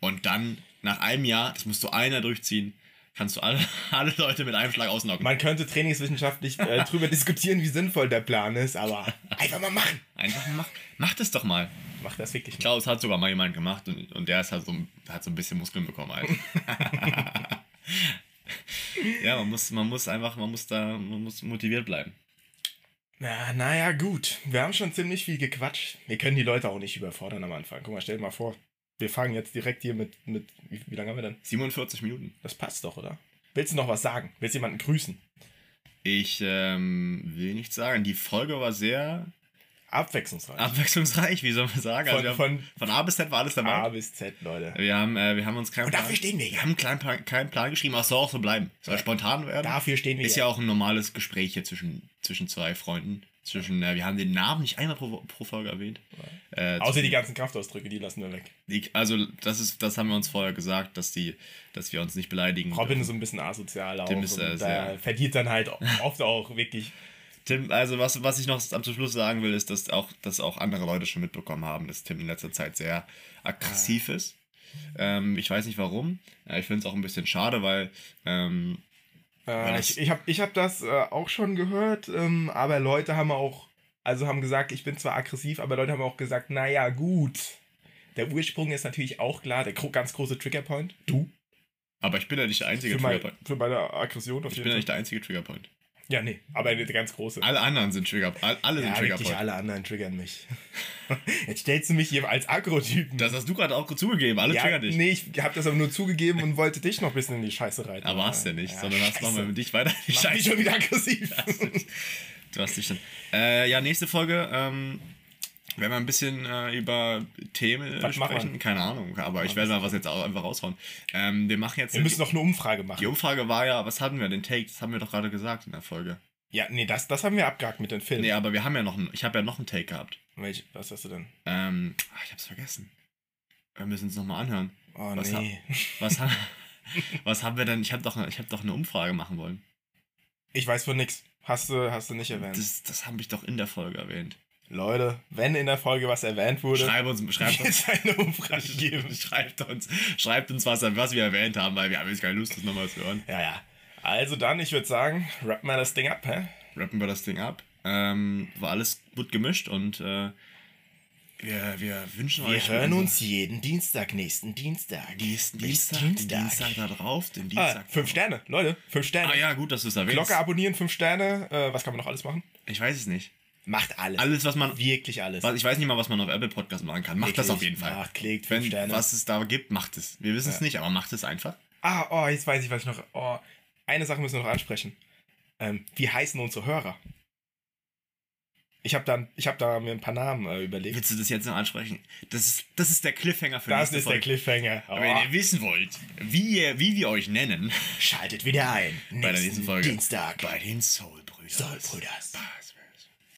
Und dann, nach einem Jahr, das musst du einer durchziehen, kannst du alle, alle Leute mit einem Schlag ausnocken. Man könnte trainingswissenschaftlich äh, drüber diskutieren, wie sinnvoll der Plan ist, aber einfach mal machen. Einfach mach, mach das doch mal. Mach das wirklich Ich mal. glaube, es hat sogar mal jemand gemacht und, und der ist halt so, hat so ein bisschen Muskeln bekommen halt. ja, man muss, man muss einfach, man muss da, man muss motiviert bleiben. Na, naja, gut. Wir haben schon ziemlich viel gequatscht. Wir können die Leute auch nicht überfordern am Anfang. Guck mal, stell dir mal vor, wir fangen jetzt direkt hier mit, mit wie, wie lange haben wir denn? 47 Minuten. Das passt doch, oder? Willst du noch was sagen? Willst du jemanden grüßen? Ich ähm, will nicht sagen, die Folge war sehr Abwechslungsreich. abwechslungsreich, wie soll man sagen. Von- Also wir haben, von- von A bis Z war alles dabei. A bis Z, Leute. Wir haben, äh, wir haben uns keinen Und dafür stehen wir wir haben keinen Plan, keinen Plan geschrieben, aber es soll auch so bleiben. Soll spontan werden. Dafür stehen wir Ist ja auch ein normales Gespräch hier zwischen, zwischen zwei Freunden. Zwischen, äh, wir haben den Namen nicht einmal pro, pro Folge erwähnt. Äh, Außer zwischen- die ganzen Kraftausdrücke, die lassen wir weg. die, also das ist, das haben wir uns vorher gesagt, dass die, dass wir uns nicht beleidigen. Robin dürfen. ist so ein bisschen asozial auch. Tim ist, äh, sehr- der verdient dann halt oft auch wirklich. Tim, also was, was ich noch am zum Schluss sagen will, ist, dass auch, dass auch andere Leute schon mitbekommen haben, dass Tim in letzter Zeit sehr aggressiv ist. Ähm, ich weiß nicht warum. Ich finde es auch ein bisschen schade, weil ähm, Äh, das- ich ich habe ich hab das äh, auch schon gehört, ähm, aber Leute haben auch, also haben gesagt, ich bin zwar aggressiv, aber Leute haben auch gesagt, naja, gut. Der Ursprung ist natürlich auch klar, der ganz große Triggerpoint. Du. aber ich bin ja nicht der einzige Für, mein, Triggerpoint. für meine Aggression auf Ich jeden bin ja Fall. nicht der einzige Triggerpoint. Ja, nee, aber der ganz große. Alle anderen sind Trigger, all- alle sind ja, wirklich alle anderen triggern mich. Jetzt stellst du mich hier als Agro-Typen. Das hast du gerade auch zugegeben, alle ja, triggern dich. nee, ich habe das aber nur zugegeben und wollte dich noch ein bisschen in die Scheiße reiten. Aber hast ja nicht, sondern hast scheiße. nochmal mit dich weiter. Ich bin schon wieder aggressiv. Du hast dich schon. Äh, ja, nächste Folge. Ähm, werden wir ein bisschen äh, über Themen Was sprechen. Keine Ahnung, aber ich werde mal was jetzt auch einfach raushauen. Ähm, wir machen jetzt. Wir müssen noch eine Umfrage machen. die Umfrage war ja, was hatten wir? Den Take, das haben wir doch gerade gesagt in der Folge. Ja, nee, das, das haben wir abgehakt mit den Filmen. Nee, aber wir haben ja noch einen, ich habe ja noch einen Take gehabt. Welch, was hast du denn? Ähm, ach, ich hab's vergessen. Wir müssen es nochmal anhören. Oh, Was nee. Was, ha was haben wir denn? Ich habe doch, ich hab doch eine Umfrage machen wollen. Ich weiß von nix. Hast du, hast du nicht erwähnt. Das, das habe ich doch in der Folge erwähnt. Leute, wenn in der Folge was erwähnt wurde, Schreib uns, schreibt uns, eine Umfrage geben. schreibt uns, schreibt uns was, was wir erwähnt haben, weil wir haben jetzt keine Lust, das nochmal zu hören. Ja, ja. Also dann, ich würde sagen, rappen wir das Ding ab, hä? Rappen wir das Ding ab. Ähm, war alles gut gemischt und äh, wir, wir wünschen Wir euch. hören uns jeden Dienstag, nächsten Dienstag. nächsten Nächsten Dienstag, den Dienstag da drauf, den Ah, Dienstag. fünf Sterne, Leute, fünf Sterne. Ah ja, gut, dass du es erwähnst. Glocke abonnieren, fünf Sterne. Äh, was kann man noch alles machen? Ich weiß es nicht. Macht alles. Alles, was man. Wirklich alles. Was, ich weiß nicht mal, was man auf Apple Podcast machen kann. Macht das Wirklich. auf jeden Fall. Macht, klickt, fünf Sterne. was es da gibt, macht es. Wir wissen es nicht, aber macht es einfach. Ah, oh, jetzt weiß ich, was ich noch. Oh, eine Sache müssen wir noch ansprechen. Ähm, wie heißen unsere Hörer? Ich habe da, ich hab da mir ein paar Namen äh, überlegt. Willst du das jetzt noch ansprechen? Das ist, das ist der Cliffhanger für Das nächste ist der Folge. Cliffhanger. Aber wenn Oh, ihr wissen wollt, wie, ihr, wie wir euch nennen, schaltet wieder ein. bei der nächsten Folge. Dienstag. Bei den Soul Brüders. Soul Brüders.